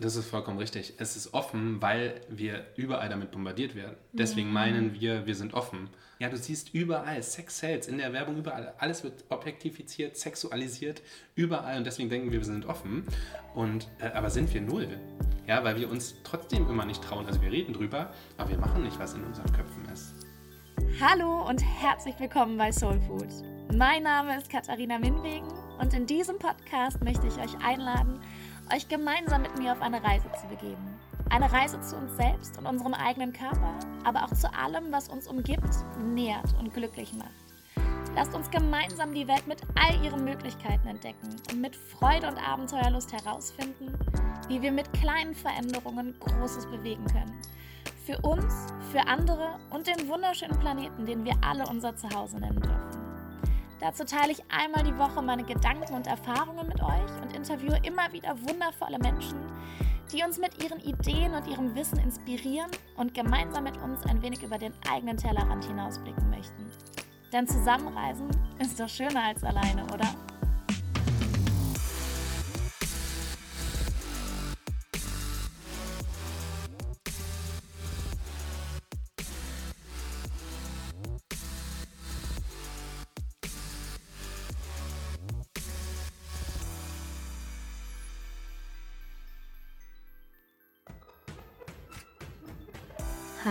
Das ist vollkommen richtig. Es ist offen, weil wir überall damit bombardiert werden. Deswegen mhm. meinen wir, wir sind offen. Ja, du siehst überall Sex Sales in der Werbung, überall. Alles wird objektifiziert, sexualisiert, überall. Und deswegen denken wir, wir sind offen. Und, äh, aber sind wir null? Ja, weil wir uns trotzdem immer nicht trauen. Also wir reden drüber, aber wir machen nicht, was in unseren Köpfen ist. Hallo und herzlich willkommen bei Soul Food. Mein Name ist Katharina Minwegen und in diesem Podcast möchte ich euch einladen, euch gemeinsam mit mir auf eine Reise zu begeben. Eine Reise zu uns selbst und unserem eigenen Körper, aber auch zu allem, was uns umgibt, nährt und glücklich macht. Lasst uns gemeinsam die Welt mit all ihren Möglichkeiten entdecken und mit Freude und Abenteuerlust herausfinden, wie wir mit kleinen Veränderungen Großes bewegen können. Für uns, für andere und den wunderschönen Planeten, den wir alle unser Zuhause nennen dürfen. Dazu teile ich einmal die Woche meine Gedanken und Erfahrungen mit euch und interviewe immer wieder wundervolle Menschen, die uns mit ihren Ideen und ihrem Wissen inspirieren und gemeinsam mit uns ein wenig über den eigenen Tellerrand hinausblicken möchten. Denn zusammenreisen ist doch schöner als alleine, oder?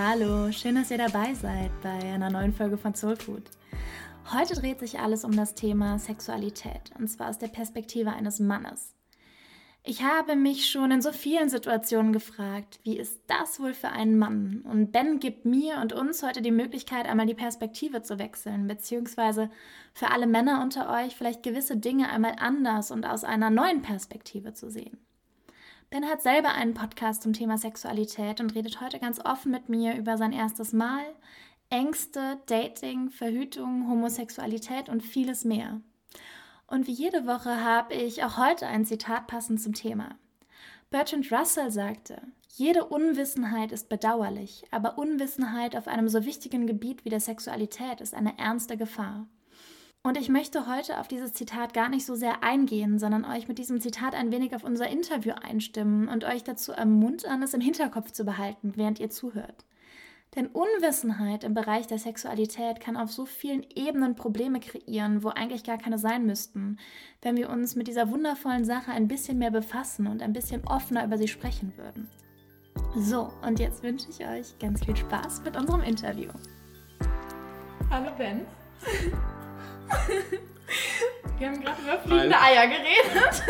Hallo, schön, dass ihr dabei seid bei einer neuen Folge von Soul Food. Heute dreht sich alles um das Thema Sexualität und zwar aus der Perspektive eines Mannes. Ich habe mich schon in so vielen Situationen gefragt, wie ist das wohl für einen Mann? Und Ben gibt mir und uns heute die Möglichkeit, einmal die Perspektive zu wechseln, beziehungsweise für alle Männer unter euch vielleicht gewisse Dinge einmal anders und aus einer neuen Perspektive zu sehen. Ben hat selber einen Podcast zum Thema Sexualität und redet heute ganz offen mit mir über sein erstes Mal, Ängste, Dating, Verhütung, Homosexualität und vieles mehr. Und wie jede Woche habe ich auch heute ein Zitat passend zum Thema. Bertrand Russell sagte, jede Unwissenheit ist bedauerlich, aber Unwissenheit auf einem so wichtigen Gebiet wie der Sexualität ist eine ernste Gefahr. Und ich möchte heute auf dieses Zitat gar nicht so sehr eingehen, sondern euch mit diesem Zitat ein wenig auf unser Interview einstimmen und euch dazu ermuntern, es im Hinterkopf zu behalten, während ihr zuhört. Denn Unwissenheit im Bereich der Sexualität kann auf so vielen Ebenen Probleme kreieren, wo eigentlich gar keine sein müssten, wenn wir uns mit dieser wundervollen Sache ein bisschen mehr befassen und ein bisschen offener über sie sprechen würden. So, und jetzt wünsche ich euch ganz viel Spaß mit unserem Interview. Hallo Ben. Wir haben gerade über fliegende Eier geredet.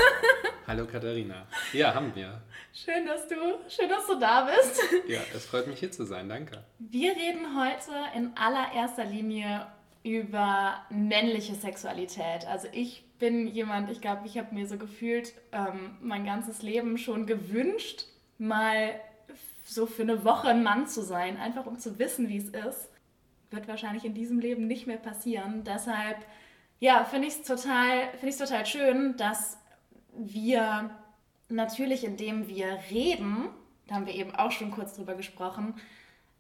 Hallo Katharina. Ja, haben wir. Schön, dass du, schön, dass du da bist. Ja, es freut mich hier zu sein. Danke. Wir reden heute in allererster Linie über männliche Sexualität. Also ich bin jemand, ich glaube, ich habe mir so gefühlt ähm, mein ganzes Leben schon gewünscht, mal so für eine Woche ein Mann zu sein, einfach um zu wissen, wie es ist wird wahrscheinlich in diesem Leben nicht mehr passieren. Deshalb, ja, finde ich es total, find total schön, dass wir natürlich, indem wir reden, da haben wir eben auch schon kurz drüber gesprochen,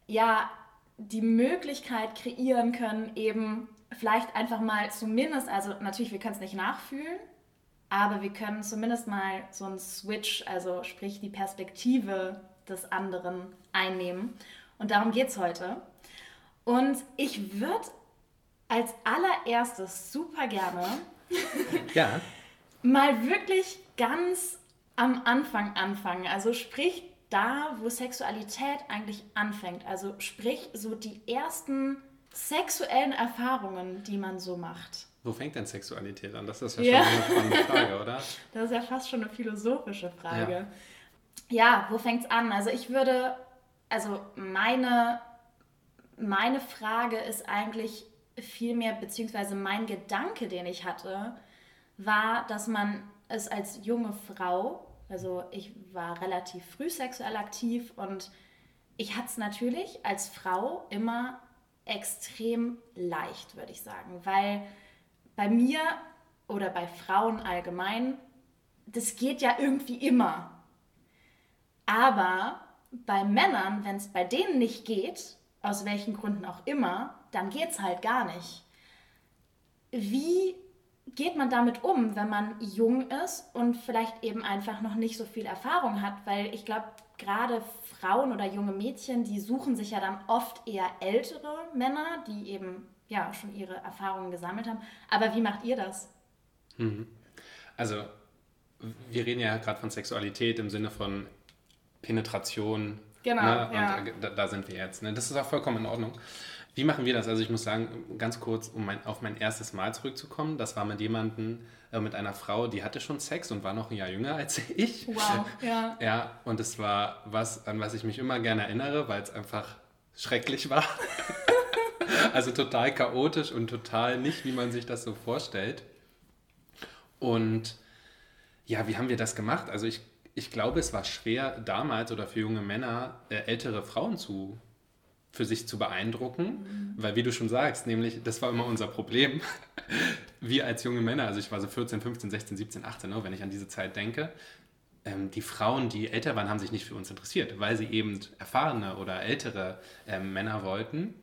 ja, die Möglichkeit kreieren können, eben vielleicht einfach mal zumindest, also natürlich, wir können es nicht nachfühlen, aber wir können zumindest mal so einen Switch, also sprich die Perspektive des anderen einnehmen. Und darum geht es heute. Und ich würde als allererstes super gerne ja. mal wirklich ganz am Anfang anfangen. Also sprich da, wo Sexualität eigentlich anfängt. Also sprich so die ersten sexuellen Erfahrungen, die man so macht. Wo fängt denn Sexualität an? Das ist ja, ja. schon eine spannende Frage, oder? Das ist ja fast schon eine philosophische Frage. Ja, ja wo fängt es an? Also ich würde, also meine meine Frage ist eigentlich vielmehr, beziehungsweise mein Gedanke, den ich hatte, war, dass man es als junge Frau, also ich war relativ früh sexuell aktiv und ich hatte es natürlich als Frau immer extrem leicht, würde ich sagen, weil bei mir oder bei Frauen allgemein, das geht ja irgendwie immer. Aber bei Männern, wenn es bei denen nicht geht, aus welchen Gründen auch immer, dann geht es halt gar nicht. Wie geht man damit um, wenn man jung ist und vielleicht eben einfach noch nicht so viel Erfahrung hat? Weil ich glaube, gerade Frauen oder junge Mädchen, die suchen sich ja dann oft eher ältere Männer, die eben ja schon ihre Erfahrungen gesammelt haben. Aber wie macht ihr das? Mhm. Also, wir reden ja gerade von Sexualität im Sinne von Penetration. Genau. Ne? Ja. Und da, da sind wir jetzt. Ne? Das ist auch vollkommen in Ordnung. Wie machen wir das? Also ich muss sagen, ganz kurz, um mein, auf mein erstes Mal zurückzukommen, das war mit jemandem, äh, mit einer Frau, die hatte schon Sex und war noch ein Jahr jünger als ich. Wow, ja. Ja, und es war was, an was ich mich immer gerne erinnere, weil es einfach schrecklich war. also total chaotisch und total nicht, wie man sich das so vorstellt. Und ja, wie haben wir das gemacht? Also ich, ich glaube, es war schwer damals oder für junge Männer äh, ältere Frauen zu für sich zu beeindrucken, weil wie du schon sagst, nämlich das war immer unser Problem. Wir als junge Männer, also ich war so 14, 15, 16, 17, 18, ne, wenn ich an diese Zeit denke, ähm, die Frauen, die älter waren, haben sich nicht für uns interessiert, weil sie eben erfahrene oder ältere ähm, Männer wollten.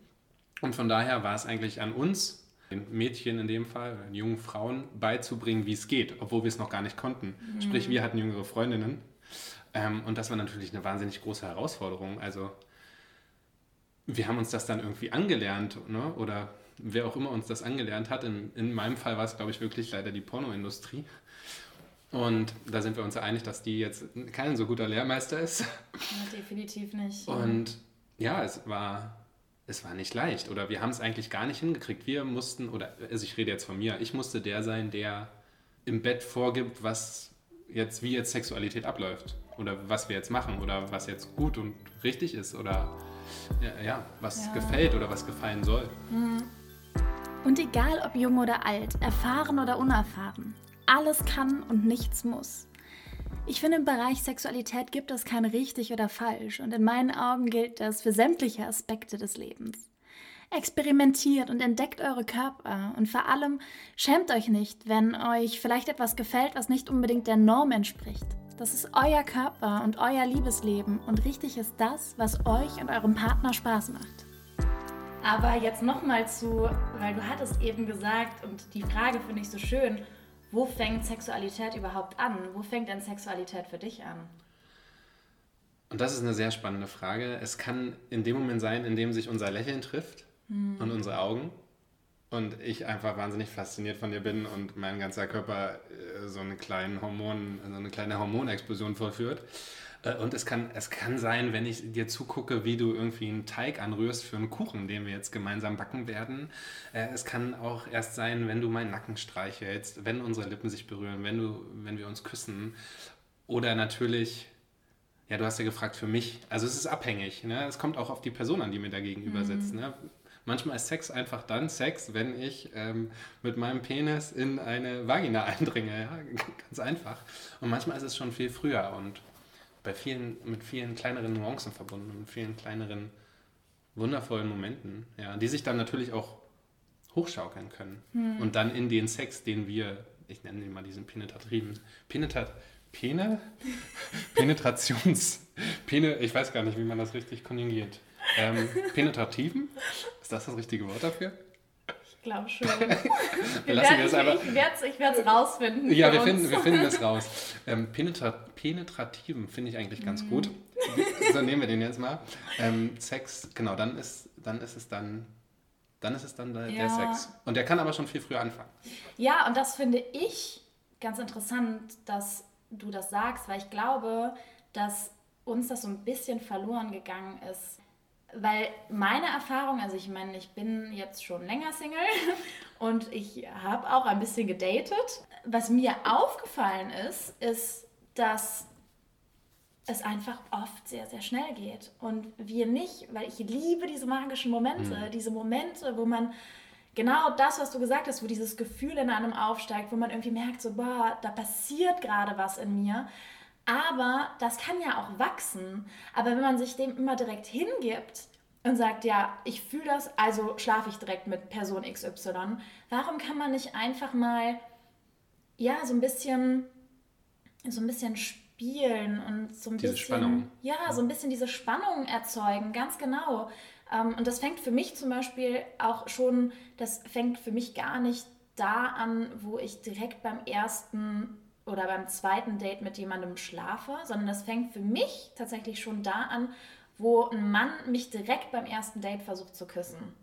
Und von daher war es eigentlich an uns, den Mädchen in dem Fall, den jungen Frauen, beizubringen, wie es geht, obwohl wir es noch gar nicht konnten. Sprich, wir hatten jüngere Freundinnen. Ähm, und das war natürlich eine wahnsinnig große Herausforderung. Also wir haben uns das dann irgendwie angelernt, ne? oder wer auch immer uns das angelernt hat. In, in meinem Fall war es, glaube ich, wirklich leider die Pornoindustrie. Und da sind wir uns einig, dass die jetzt kein so guter Lehrmeister ist. ja definitiv nicht. Und ja, es war, es war nicht leicht. Oder wir haben es eigentlich gar nicht hingekriegt. Wir mussten, oder also ich rede jetzt von mir, ich musste der sein, der im Bett vorgibt, was jetzt, wie jetzt Sexualität abläuft. Oder was wir jetzt machen. Oder was jetzt gut und richtig ist. Oder ja, ja was Ja. gefällt oder was gefallen soll. Und egal ob jung oder alt, erfahren oder unerfahren, alles kann und nichts muss. Ich finde, im Bereich Sexualität gibt es kein richtig oder falsch und in meinen Augen gilt das für sämtliche Aspekte des Lebens. Experimentiert und entdeckt eure Körper und vor allem schämt euch nicht, wenn euch vielleicht etwas gefällt, was nicht unbedingt der Norm entspricht. Das ist euer Körper und euer Liebesleben und richtig ist das, was euch und eurem Partner Spaß macht. Aber jetzt nochmal zu, weil du hattest eben gesagt, und die Frage finde ich so schön, wo fängt Sexualität überhaupt an? Wo fängt denn Sexualität für dich an? Und das ist eine sehr spannende Frage. Es kann in dem Moment sein, in dem sich unser Lächeln trifft und unsere Augen und ich einfach wahnsinnig fasziniert von dir bin und mein ganzer Körper äh, so eine kleine Hormon, so eine kleine Hormonexplosion vollführt. Äh, Und es kann, es kann sein, wenn ich dir zugucke, wie du irgendwie einen Teig anrührst für einen Kuchen, den wir jetzt gemeinsam backen werden. Äh, Es kann auch erst sein, wenn du meinen Nacken streichelst, wenn unsere Lippen sich berühren, wenn, du, wenn wir uns küssen. Oder natürlich, ja, du hast ja gefragt für mich. Also es ist abhängig. Ne? Es kommt auch auf die Person an, die mir da gegenüber sitzt. Ne? Manchmal ist Sex einfach dann Sex, wenn ich ähm, mit meinem Penis in eine Vagina eindringe. Ja? Ganz einfach. Und manchmal ist es schon viel früher und bei vielen, mit vielen kleineren Nuancen verbunden, mit vielen kleineren, wundervollen Momenten, ja, die sich dann natürlich auch hochschaukeln können. Und dann in den Sex, den wir, ich nenne den mal diesen penetrativen, penetrat, Pene? Penetrations, Pene, ich weiß gar nicht, wie man das richtig konjugiert. Ähm, penetrativen? Ist das das richtige Wort dafür? Ich glaube schon. Wir lassen das einfach. ich werde es rausfinden. Ja, wir uns. finden, wir finden das raus. Ähm, penetra penetrativen finde ich eigentlich ganz gut. So nehmen wir den jetzt mal. Ähm, Sex, genau, dann ist, dann ist es dann, dann ist es dann der, der Ja. Sex. Und der kann aber schon viel früher anfangen. Ja, und das finde ich ganz interessant, dass du das sagst, weil ich glaube, dass uns das so ein bisschen verloren gegangen ist. Weil meine Erfahrung, also ich meine, ich bin jetzt schon länger Single und ich habe auch ein bisschen gedatet. Was mir aufgefallen ist, ist, dass es einfach oft sehr, sehr schnell geht. Und wir nicht, weil ich liebe diese magischen Momente, diese Momente, wo man genau das, was du gesagt hast, wo dieses Gefühl in einem aufsteigt, wo man irgendwie merkt, so, boah, da passiert gerade was in mir. Aber das kann ja auch wachsen. Aber wenn man sich dem immer direkt hingibt und sagt, ja, ich fühle das, also schlafe ich direkt mit Person XY, warum kann man nicht einfach mal, ja, so ein bisschen, so ein bisschen spielen und so ein Diese bisschen, Spannung. ja, so ein bisschen diese Spannung erzeugen, ganz genau. Ähm, und das fängt für mich zum Beispiel auch schon, das fängt für mich gar nicht da an, wo ich direkt beim ersten oder beim zweiten Date mit jemandem schlafe, sondern das fängt für mich tatsächlich schon da an, wo ein Mann mich direkt beim ersten Date versucht zu küssen.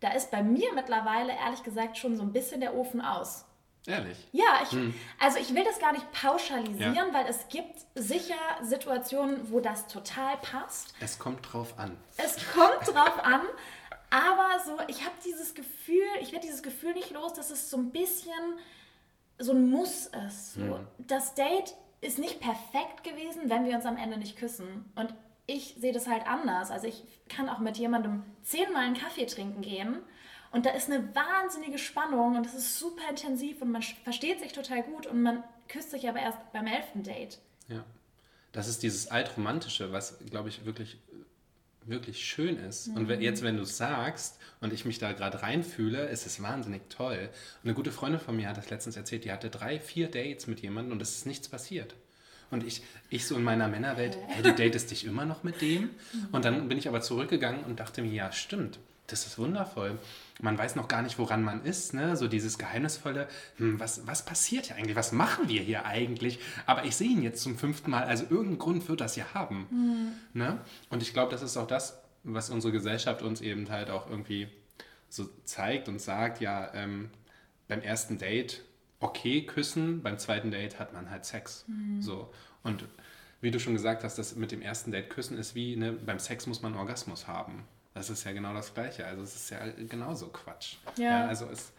Da ist bei mir mittlerweile ehrlich gesagt schon so ein bisschen der Ofen aus. Ehrlich? Ja, ich, hm. also ich will das gar nicht pauschalisieren, ja. weil es gibt sicher Situationen, wo das total passt. Es kommt drauf an. Es kommt drauf an, aber so, ich habe dieses Gefühl, ich werde dieses Gefühl nicht los, dass es so ein bisschen so ein Muss ist. So, hm. Das Date ist nicht perfekt gewesen, wenn wir uns am Ende nicht küssen. Und ich sehe das halt anders. Also ich kann auch mit jemandem zehnmal einen Kaffee trinken gehen und da ist eine wahnsinnige Spannung und es ist super intensiv und man versteht sich total gut und man küsst sich aber erst beim elften Date. Ja, das ist dieses Altromantische, was, glaube ich, wirklich wirklich schön ist. Mhm. Und wenn, jetzt, wenn du es sagst und ich mich da gerade reinfühle, ist es wahnsinnig toll. Und eine gute Freundin von mir hat das letztens erzählt, die hatte drei, vier Dates mit jemandem und es ist nichts passiert. Und ich, ich so in meiner Männerwelt, hey, du datest dich immer noch mit dem? Und dann bin ich aber zurückgegangen und dachte mir, ja, stimmt, das ist wundervoll. Man weiß noch gar nicht, woran man ist, ne? So dieses geheimnisvolle, hm, was, was passiert hier eigentlich? Was machen wir hier eigentlich? Aber ich sehe ihn jetzt zum fünften Mal, also irgendeinen Grund wird das ja haben. Mhm. Ne? Und ich glaube, das ist auch das, was unsere Gesellschaft uns eben halt auch irgendwie so zeigt und sagt, ja, ähm, beim ersten Date okay küssen, beim zweiten Date hat man halt Sex. Mhm. So. Und wie du schon gesagt hast, das mit dem ersten Date küssen ist wie, ne, beim Sex muss man Orgasmus haben. Das ist ja genau das Gleiche. Also es ist ja genauso Quatsch. Ja. ja also es,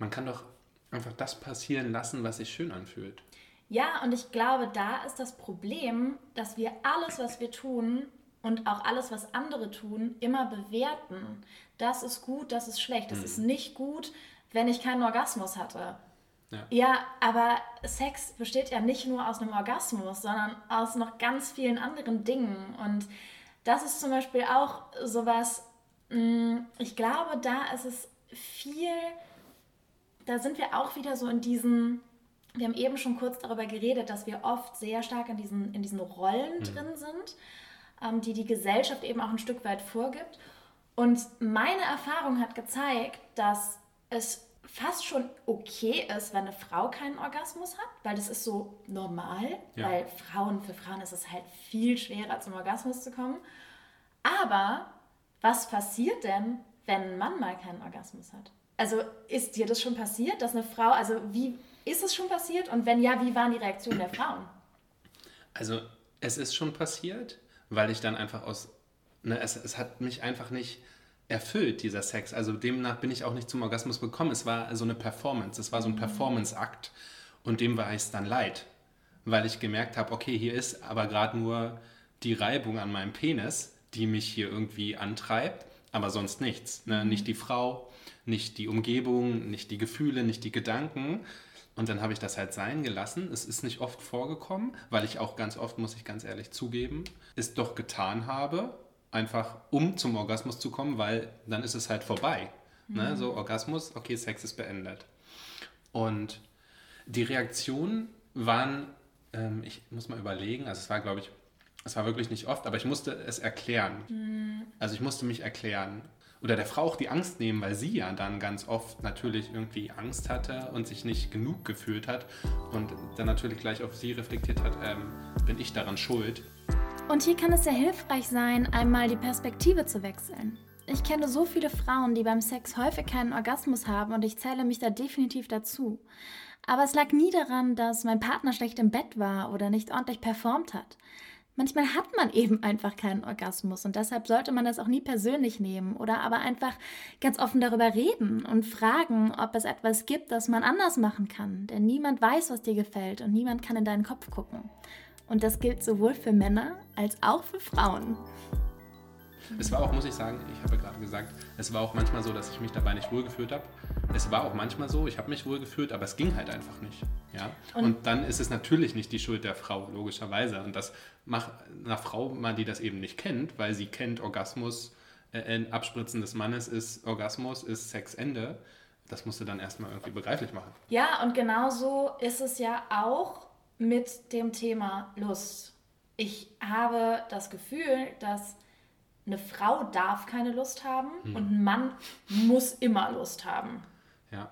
man kann doch einfach das passieren lassen, was sich schön anfühlt. Ja, und ich glaube, da ist das Problem, dass wir alles, was wir tun und auch alles, was andere tun, immer bewerten. Das ist gut, das ist schlecht. Das hm. ist nicht gut, wenn ich keinen Orgasmus hatte. Ja. ja, aber Sex besteht ja nicht nur aus einem Orgasmus, sondern aus noch ganz vielen anderen Dingen. Und das ist zum Beispiel auch sowas, mm, ich glaube, da ist es viel, da sind wir auch wieder so in diesen, wir haben eben schon kurz darüber geredet, dass wir oft sehr stark in diesen, in diesen Rollen mhm. drin sind, ähm, die die Gesellschaft eben auch ein Stück weit vorgibt. Und meine Erfahrung hat gezeigt, dass es fast schon okay ist, wenn eine Frau keinen Orgasmus hat, weil das ist so normal, ja. weil Frauen, für Frauen ist es halt viel schwerer zum Orgasmus zu kommen. Aber was passiert denn, wenn ein Mann mal keinen Orgasmus hat? Also ist dir das schon passiert, dass eine Frau, also wie ist es schon passiert und wenn ja, wie waren die Reaktionen der Frauen? Also es ist schon passiert, weil ich dann einfach aus, ne, es, es hat mich einfach nicht erfüllt, dieser Sex. Also demnach bin ich auch nicht zum Orgasmus gekommen. Es war so eine Performance, es war so ein mhm. Performance-Akt und dem war es dann leid, weil ich gemerkt habe, okay, hier ist aber gerade nur die Reibung an meinem Penis, die mich hier irgendwie antreibt, aber sonst nichts. Ne? Mhm. Nicht die Frau, nicht die Umgebung, nicht die Gefühle, nicht die Gedanken. Und dann habe ich das halt sein gelassen. Es ist nicht oft vorgekommen, weil ich auch ganz oft, muss ich ganz ehrlich zugeben, es doch getan habe einfach um zum Orgasmus zu kommen, weil dann ist es halt vorbei. Ne? Mhm. Ne? So Orgasmus, okay, Sex ist beendet. Und die Reaktionen waren, ähm, ich muss mal überlegen, also es war, glaube ich, es war wirklich nicht oft, aber ich musste es erklären. Mhm. Also ich musste mich erklären. Oder der Frau auch die Angst nehmen, weil sie ja dann ganz oft natürlich irgendwie Angst hatte und sich nicht genug gefühlt hat und dann natürlich gleich auf sie reflektiert hat, ähm, bin ich daran schuld. Und hier kann es sehr hilfreich sein, einmal die Perspektive zu wechseln. Ich kenne so viele Frauen, die beim Sex häufig keinen Orgasmus haben und ich zähle mich da definitiv dazu. Aber es lag nie daran, dass mein Partner schlecht im Bett war oder nicht ordentlich performt hat. Manchmal hat man eben einfach keinen Orgasmus und deshalb sollte man das auch nie persönlich nehmen oder aber einfach ganz offen darüber reden und fragen, ob es etwas gibt, das man anders machen kann. Denn niemand weiß, was dir gefällt und niemand kann in deinen Kopf gucken. Und das gilt sowohl für Männer als auch für Frauen. Es war auch, muss ich sagen, ich habe ja gerade gesagt, es war auch manchmal so, dass ich mich dabei nicht wohlgefühlt habe. Es war auch manchmal so, ich habe mich wohlgefühlt, aber es ging halt einfach nicht. Ja? Und, und, dann ist es natürlich nicht die Schuld der Frau, logischerweise. Und das macht einer Frau mal, die das eben nicht kennt, weil sie kennt Orgasmus, äh, Abspritzen des Mannes ist Orgasmus, ist Sexende. Das musst du dann erstmal irgendwie begreiflich machen. Ja, und genauso ist es ja auch mit dem Thema Lust. Ich habe das Gefühl, dass eine Frau darf keine Lust haben hm. und ein Mann muss immer Lust haben. Ja.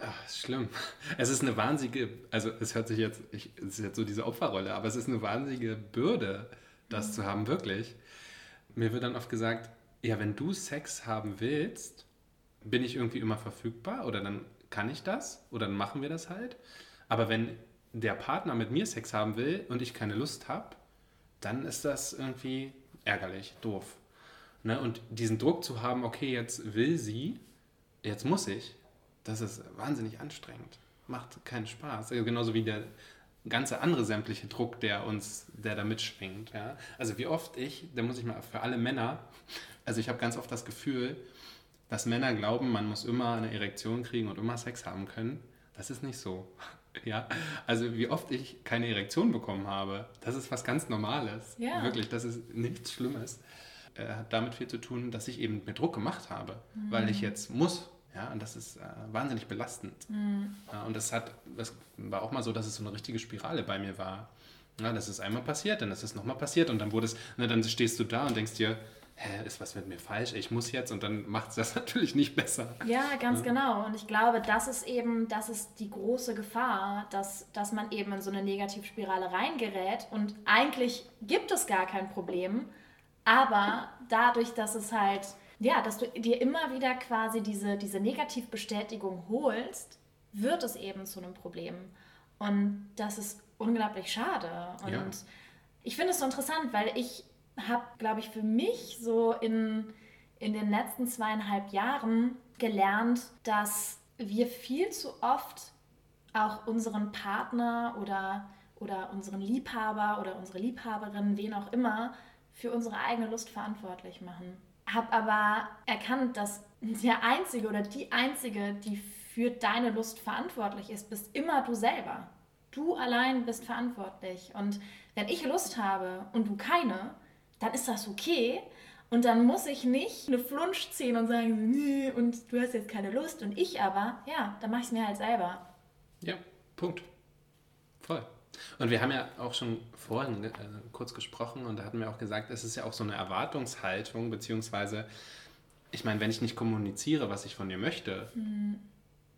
Ach, schlimm. Es ist eine wahnsinnige, also es hört sich jetzt, ich, es ist jetzt so diese Opferrolle, aber es ist eine wahnsinnige Bürde, das mhm. zu haben, wirklich. Mir wird dann oft gesagt, ja, wenn du Sex haben willst, bin ich irgendwie immer verfügbar oder dann kann ich das oder dann machen wir das halt. Aber wenn der Partner mit mir Sex haben will und ich keine Lust habe, dann ist das irgendwie ärgerlich, doof. Ne? Und diesen Druck zu haben, okay, jetzt will sie, jetzt muss ich, das ist wahnsinnig anstrengend. Macht keinen Spaß. Also genauso wie der ganze andere sämtliche Druck, der uns, der da mitschwingt. Ja? Also wie oft ich, da muss ich mal für alle Männer, also ich habe ganz oft das Gefühl, dass Männer glauben, man muss immer eine Erektion kriegen und immer Sex haben können. Das ist nicht so. Ja, also wie oft ich keine Erektion bekommen habe, das ist was ganz Normales. Ja. Wirklich, das ist nichts Schlimmes. Äh, hat damit viel zu tun, dass ich eben mit Druck gemacht habe, mhm. weil ich jetzt muss. Ja, und das ist äh, wahnsinnig belastend. Mhm. Ja, und das hat, das war auch mal so, dass es so eine richtige Spirale bei mir war. Ja, das ist einmal passiert, dann ist es nochmal passiert und dann wurde es, ne, dann stehst du da und denkst dir, hä, ist was mit mir falsch? Ich muss jetzt und dann macht es das natürlich nicht besser. Ja, ganz ja. genau. Und ich glaube, das ist eben, das ist die große Gefahr, dass, dass man eben in so eine Negativspirale reingerät und eigentlich gibt es gar kein Problem, aber dadurch, dass es halt, ja, dass du dir immer wieder quasi diese, diese Negativbestätigung holst, wird es eben zu einem Problem. Und das ist unglaublich schade. Und ja. ich finde es so interessant, weil ich habe, glaube ich, für mich so in, in den letzten zweieinhalb Jahren gelernt, dass wir viel zu oft auch unseren Partner oder, oder unseren Liebhaber oder unsere Liebhaberin, wen auch immer, für unsere eigene Lust verantwortlich machen. Habe aber erkannt, dass der Einzige oder die Einzige, die für deine Lust verantwortlich ist, bist immer du selber. Du allein bist verantwortlich. Und wenn ich Lust habe und du keine, dann ist das okay. Und dann muss ich nicht eine Flunsch ziehen und sagen, nee, und du hast jetzt keine Lust und ich aber, ja, dann mache ich es mir halt selber. Ja, Punkt. Voll. Und wir haben ja auch schon vorhin äh, kurz gesprochen und da hatten wir auch gesagt, es ist ja auch so eine Erwartungshaltung, beziehungsweise, ich meine, wenn ich nicht kommuniziere, was ich von dir möchte mhm.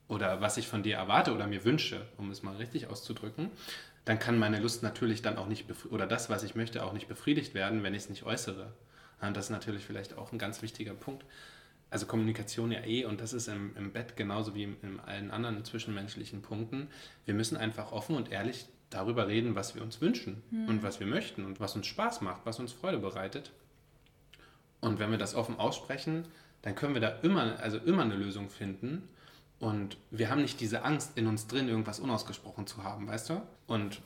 oder was ich von dir erwarte oder mir wünsche, um es mal richtig auszudrücken, dann kann meine Lust natürlich dann auch nicht, oder das, was ich möchte, auch nicht befriedigt werden, wenn ich es nicht äußere. Und das ist natürlich vielleicht auch ein ganz wichtiger Punkt. Also Kommunikation ja eh, und das ist im, im Bett genauso wie in, in allen anderen zwischenmenschlichen Punkten. Wir müssen einfach offen und ehrlich darüber reden, was wir uns wünschen mhm. und was wir möchten und was uns Spaß macht, was uns Freude bereitet. Und wenn wir das offen aussprechen, dann können wir da immer, also immer eine Lösung finden. Und wir haben nicht diese Angst in uns drin, irgendwas unausgesprochen zu haben, weißt du? Und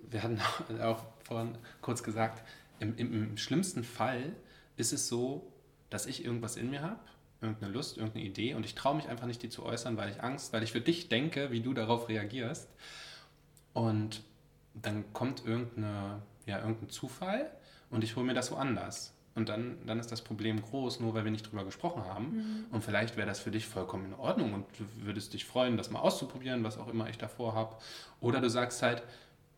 wir hatten auch vorhin kurz gesagt, im, im, im schlimmsten Fall ist es so, dass ich irgendwas in mir habe, irgendeine Lust, irgendeine Idee und ich traue mich einfach nicht, die zu äußern, weil ich Angst, weil ich für dich denke, wie du darauf reagierst. Und dann kommt irgendeine, ja, irgendein Zufall und ich hole mir das woanders. Und dann, dann ist das Problem groß, nur weil wir nicht drüber gesprochen haben. Mhm. Und vielleicht wäre das für dich vollkommen in Ordnung und du würdest dich freuen, das mal auszuprobieren, was auch immer ich davor habe. Oder du sagst halt,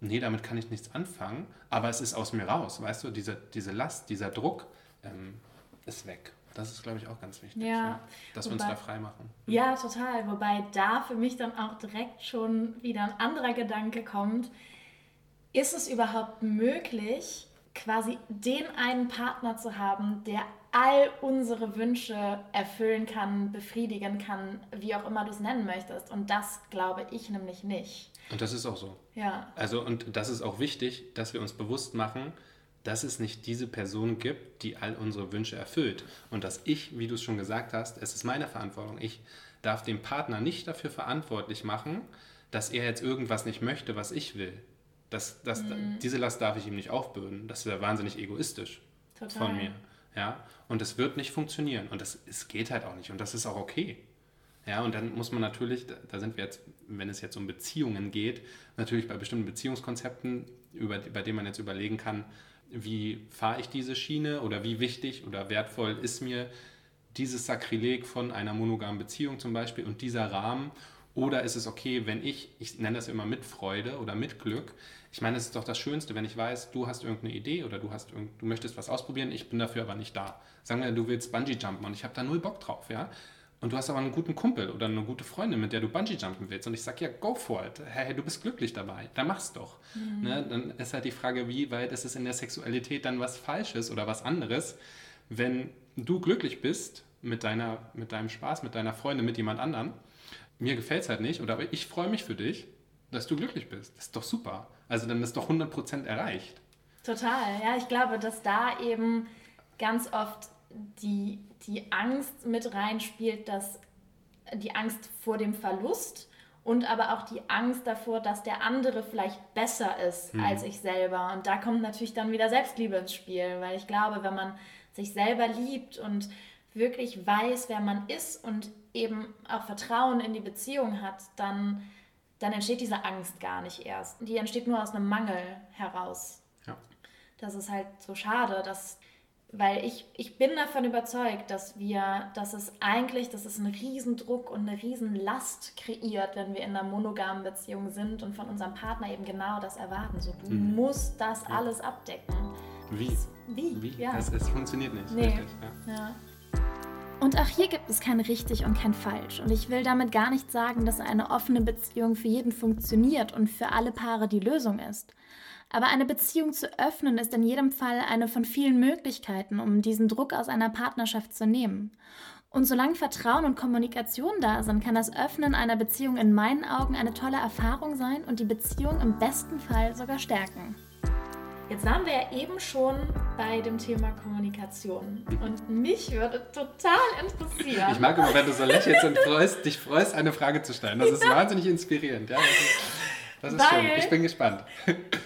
nee, damit kann ich nichts anfangen, aber es ist aus mir raus, weißt du, diese, diese Last, dieser Druck ähm, ist weg. Das ist, glaube ich, auch ganz wichtig, ja. ja dass Wobei, wir uns da frei machen. Mhm. Ja, total. Wobei da für mich dann auch direkt schon wieder ein anderer Gedanke kommt. Ist es überhaupt möglich, quasi den einen Partner zu haben, der all unsere Wünsche erfüllen kann, befriedigen kann, wie auch immer du es nennen möchtest. Und das glaube ich nämlich nicht. Und das ist auch so. Ja. Also, und das ist auch wichtig, dass wir uns bewusst machen, dass es nicht diese Person gibt, die all unsere Wünsche erfüllt. Und dass ich, wie du es schon gesagt hast, es ist meine Verantwortung. Ich darf den Partner nicht dafür verantwortlich machen, dass er jetzt irgendwas nicht möchte, was ich will. Das, das, mhm. Diese Last darf ich ihm nicht aufbürden. Das wäre wahnsinnig egoistisch Total. von mir. Ja? Und es wird nicht funktionieren. Und das, es geht halt auch nicht. Und das ist auch okay. Ja, und dann muss man natürlich, da sind wir jetzt, wenn es jetzt um Beziehungen geht, natürlich bei bestimmten Beziehungskonzepten, über, bei denen man jetzt überlegen kann, wie fahre ich diese Schiene oder wie wichtig oder wertvoll ist mir dieses Sakrileg von einer monogamen Beziehung zum Beispiel und dieser Rahmen oder ist es okay, wenn ich, ich nenne das immer mit Freude oder mit Glück, ich meine, es ist doch das Schönste, wenn ich weiß, du hast irgendeine Idee oder du, hast du möchtest was ausprobieren, ich bin dafür aber nicht da. Sagen wir, du willst Bungee-Jumpen und ich habe da null Bock drauf, ja? und du hast aber einen guten Kumpel oder eine gute Freundin, mit der du Bungee-Jumpen willst. Und ich sage, ja, go for it. Hey, du bist glücklich dabei. Dann mach's doch. Mhm. Ne? Dann ist halt die Frage, wie weit ist es in der Sexualität dann was Falsches oder was anderes, wenn du glücklich bist mit, deiner, mit deinem Spaß, mit deiner Freundin, mit jemand anderem. Mir gefällt es halt nicht, oder aber ich freue mich für dich, dass du glücklich bist. Das ist doch super. Also dann ist doch 100% erreicht. Total, ja. Ich glaube, dass da eben ganz oft die, die Angst mit reinspielt, dass die Angst vor dem Verlust und aber auch die Angst davor, dass der andere vielleicht besser ist mhm. als ich selber. Und da kommt natürlich dann wieder Selbstliebe ins Spiel, weil ich glaube, wenn man sich selber liebt und wirklich weiß, wer man ist und eben auch Vertrauen in die Beziehung hat, dann, dann entsteht diese Angst gar nicht erst. Die entsteht nur aus einem Mangel heraus. Ja. Das ist halt so schade, dass weil ich, ich bin davon überzeugt, dass wir, dass es eigentlich, dass es einen Riesendruck und eine Riesenlast kreiert, wenn wir in einer monogamen Beziehung sind und von unserem Partner eben genau das erwarten. So, du mhm. musst das ja. alles abdecken. Wie? Wie? Wie? Ja. Es, es funktioniert nicht. Nee. Richtig, ja. ja. Und auch hier gibt es kein richtig und kein falsch. Und ich will damit gar nicht sagen, dass eine offene Beziehung für jeden funktioniert und für alle Paare die Lösung ist. Aber eine Beziehung zu öffnen ist in jedem Fall eine von vielen Möglichkeiten, um diesen Druck aus einer Partnerschaft zu nehmen. Und solange Vertrauen und Kommunikation da sind, kann das Öffnen einer Beziehung in meinen Augen eine tolle Erfahrung sein und die Beziehung im besten Fall sogar stärken. Jetzt waren wir ja eben schon bei dem Thema Kommunikation. Und mich würde total interessieren. Ich mag immer, wenn du so lächelst und freust, dich freust, eine Frage zu stellen. Das ist ja. wahnsinnig inspirierend. Ja? Das ist, schön. Ich bin gespannt.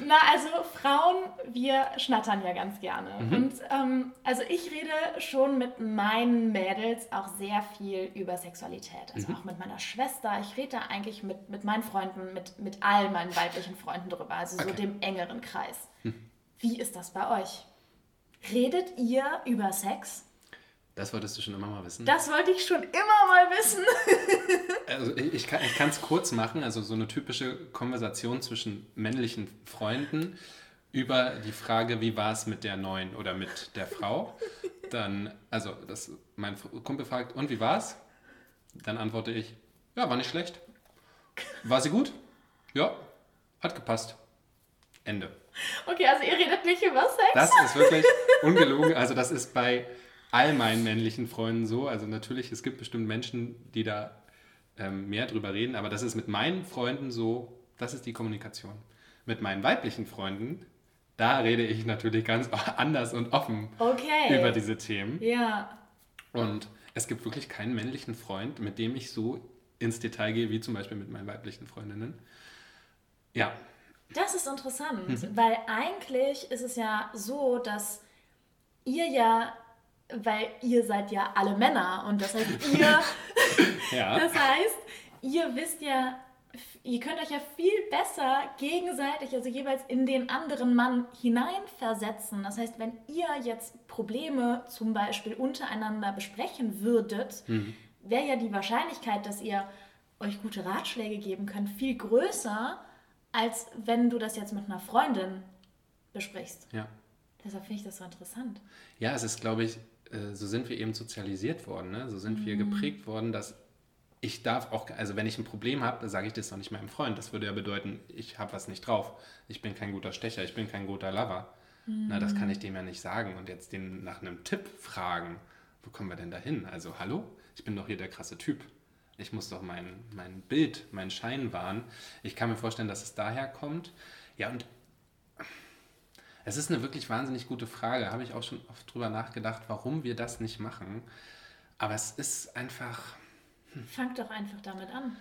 Na, also Frauen, wir schnattern ja ganz gerne. Mhm. Und ähm, also ich rede schon mit meinen Mädels auch sehr viel über Sexualität. Also mhm. auch mit meiner Schwester. Ich rede da eigentlich mit, mit meinen Freunden, mit, mit all meinen weiblichen Freunden drüber. Also okay. so dem engeren Kreis. Mhm. Wie ist das bei euch? Redet ihr über Sex? Das wolltest du schon immer mal wissen. Das wollte ich schon immer mal wissen. also ich, kann es kurz machen. Also so eine typische Konversation zwischen männlichen Freunden über die Frage, wie war es mit der neuen oder mit der Frau. Dann, also das, mein Kumpel fragt, und wie war es? Dann antworte ich, ja, war nicht schlecht. War sie gut? Ja, hat gepasst. Ende. Okay, also ihr redet nicht über Sex? Das ist wirklich ungelogen. Also das ist bei all meinen männlichen Freunden so. Also natürlich, es gibt bestimmt Menschen, die da ähm, mehr drüber reden, aber das ist mit meinen Freunden so, das ist die Kommunikation. Mit meinen weiblichen Freunden, da rede ich natürlich ganz anders und offen okay. über diese Themen. Ja. Und es gibt wirklich keinen männlichen Freund, mit dem ich so ins Detail gehe, wie zum Beispiel mit meinen weiblichen Freundinnen. Ja, das ist interessant, mhm. weil eigentlich ist es ja so, dass ihr ja, weil ihr seid ja alle Männer und das heißt, ihr, ja. das heißt, ihr wisst ja, ihr könnt euch ja viel besser gegenseitig, also jeweils in den anderen Mann hineinversetzen. Das heißt, wenn ihr jetzt Probleme zum Beispiel untereinander besprechen würdet, mhm. wäre ja die Wahrscheinlichkeit, dass ihr euch gute Ratschläge geben könnt, viel größer, als wenn du das jetzt mit einer Freundin besprichst. Ja. Deshalb finde ich das so interessant. Ja, es ist, glaube ich, äh, so sind wir eben sozialisiert worden. Ne? So sind mhm. wir geprägt worden, dass ich darf auch, also wenn ich ein Problem habe, sage ich das doch nicht meinem Freund. Das würde ja bedeuten, ich habe was nicht drauf. Ich bin kein guter Stecher, ich bin kein guter Lover. Mhm. Na, das kann ich dem ja nicht sagen. Und jetzt den nach einem Tipp fragen, wo kommen wir denn da hin? Also, hallo? Ich bin doch hier der krasse Typ ich muss doch mein, mein Bild, mein Schein wahren. Ich kann mir vorstellen, dass es daher kommt. Ja, und es ist eine wirklich wahnsinnig gute Frage. Habe ich auch schon oft drüber nachgedacht, warum wir das nicht machen. Aber es ist einfach. Hm. Fang doch einfach damit an.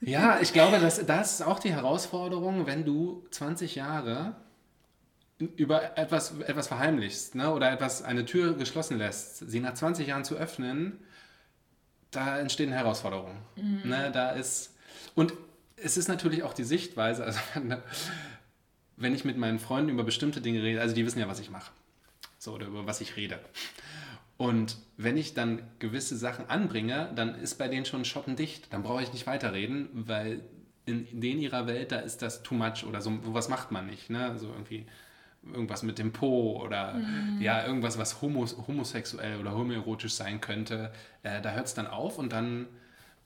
Ja, ich glaube, das, das ist auch die Herausforderung, wenn du 20 Jahre über etwas, etwas verheimlichst ne? oder etwas, eine Tür geschlossen lässt, sie nach 20 Jahren zu öffnen da entstehen Herausforderungen. Mhm. Ne, da ist, und es ist natürlich auch die Sichtweise, also wenn ich mit meinen Freunden über bestimmte Dinge rede, also die wissen ja, was ich mache, so oder über was ich rede. Und wenn ich dann gewisse Sachen anbringe, dann ist bei denen schon Schotten dicht. Dann brauche ich nicht weiterreden, weil in, in denen ihrer Welt, da ist das too much oder so, was macht man nicht. Ne? So irgendwie irgendwas mit dem Po oder mhm. ja, irgendwas, was homos homosexuell oder homoerotisch sein könnte. Äh, da hört es dann auf und dann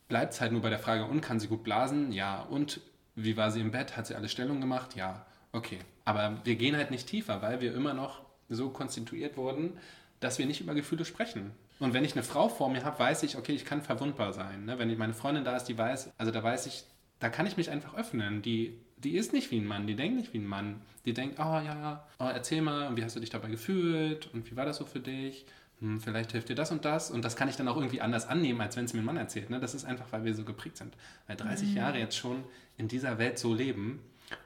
bleibt es halt nur bei der Frage, und kann sie gut blasen? Ja. Und wie war sie im Bett? Hat sie alle Stellungen gemacht? Ja. Okay. Aber wir gehen halt nicht tiefer, weil wir immer noch so konstituiert wurden, dass wir nicht über Gefühle sprechen. Und wenn ich eine Frau vor mir habe, weiß ich, okay, ich kann verwundbar sein. Ne? Wenn ich meine Freundin da ist, die weiß, also da weiß ich, da kann ich mich einfach öffnen. Die, die ist nicht wie ein Mann, die denkt nicht wie ein Mann. Die denkt, oh ja, oh, erzähl mal, wie hast du dich dabei gefühlt und wie war das so für dich? Hm, vielleicht hilft dir das und das. Und das kann ich dann auch irgendwie anders annehmen, als wenn es mir ein Mann erzählt. Ne? Das ist einfach, weil wir so geprägt sind. Weil 30 mhm. Jahre jetzt schon in dieser Welt so leben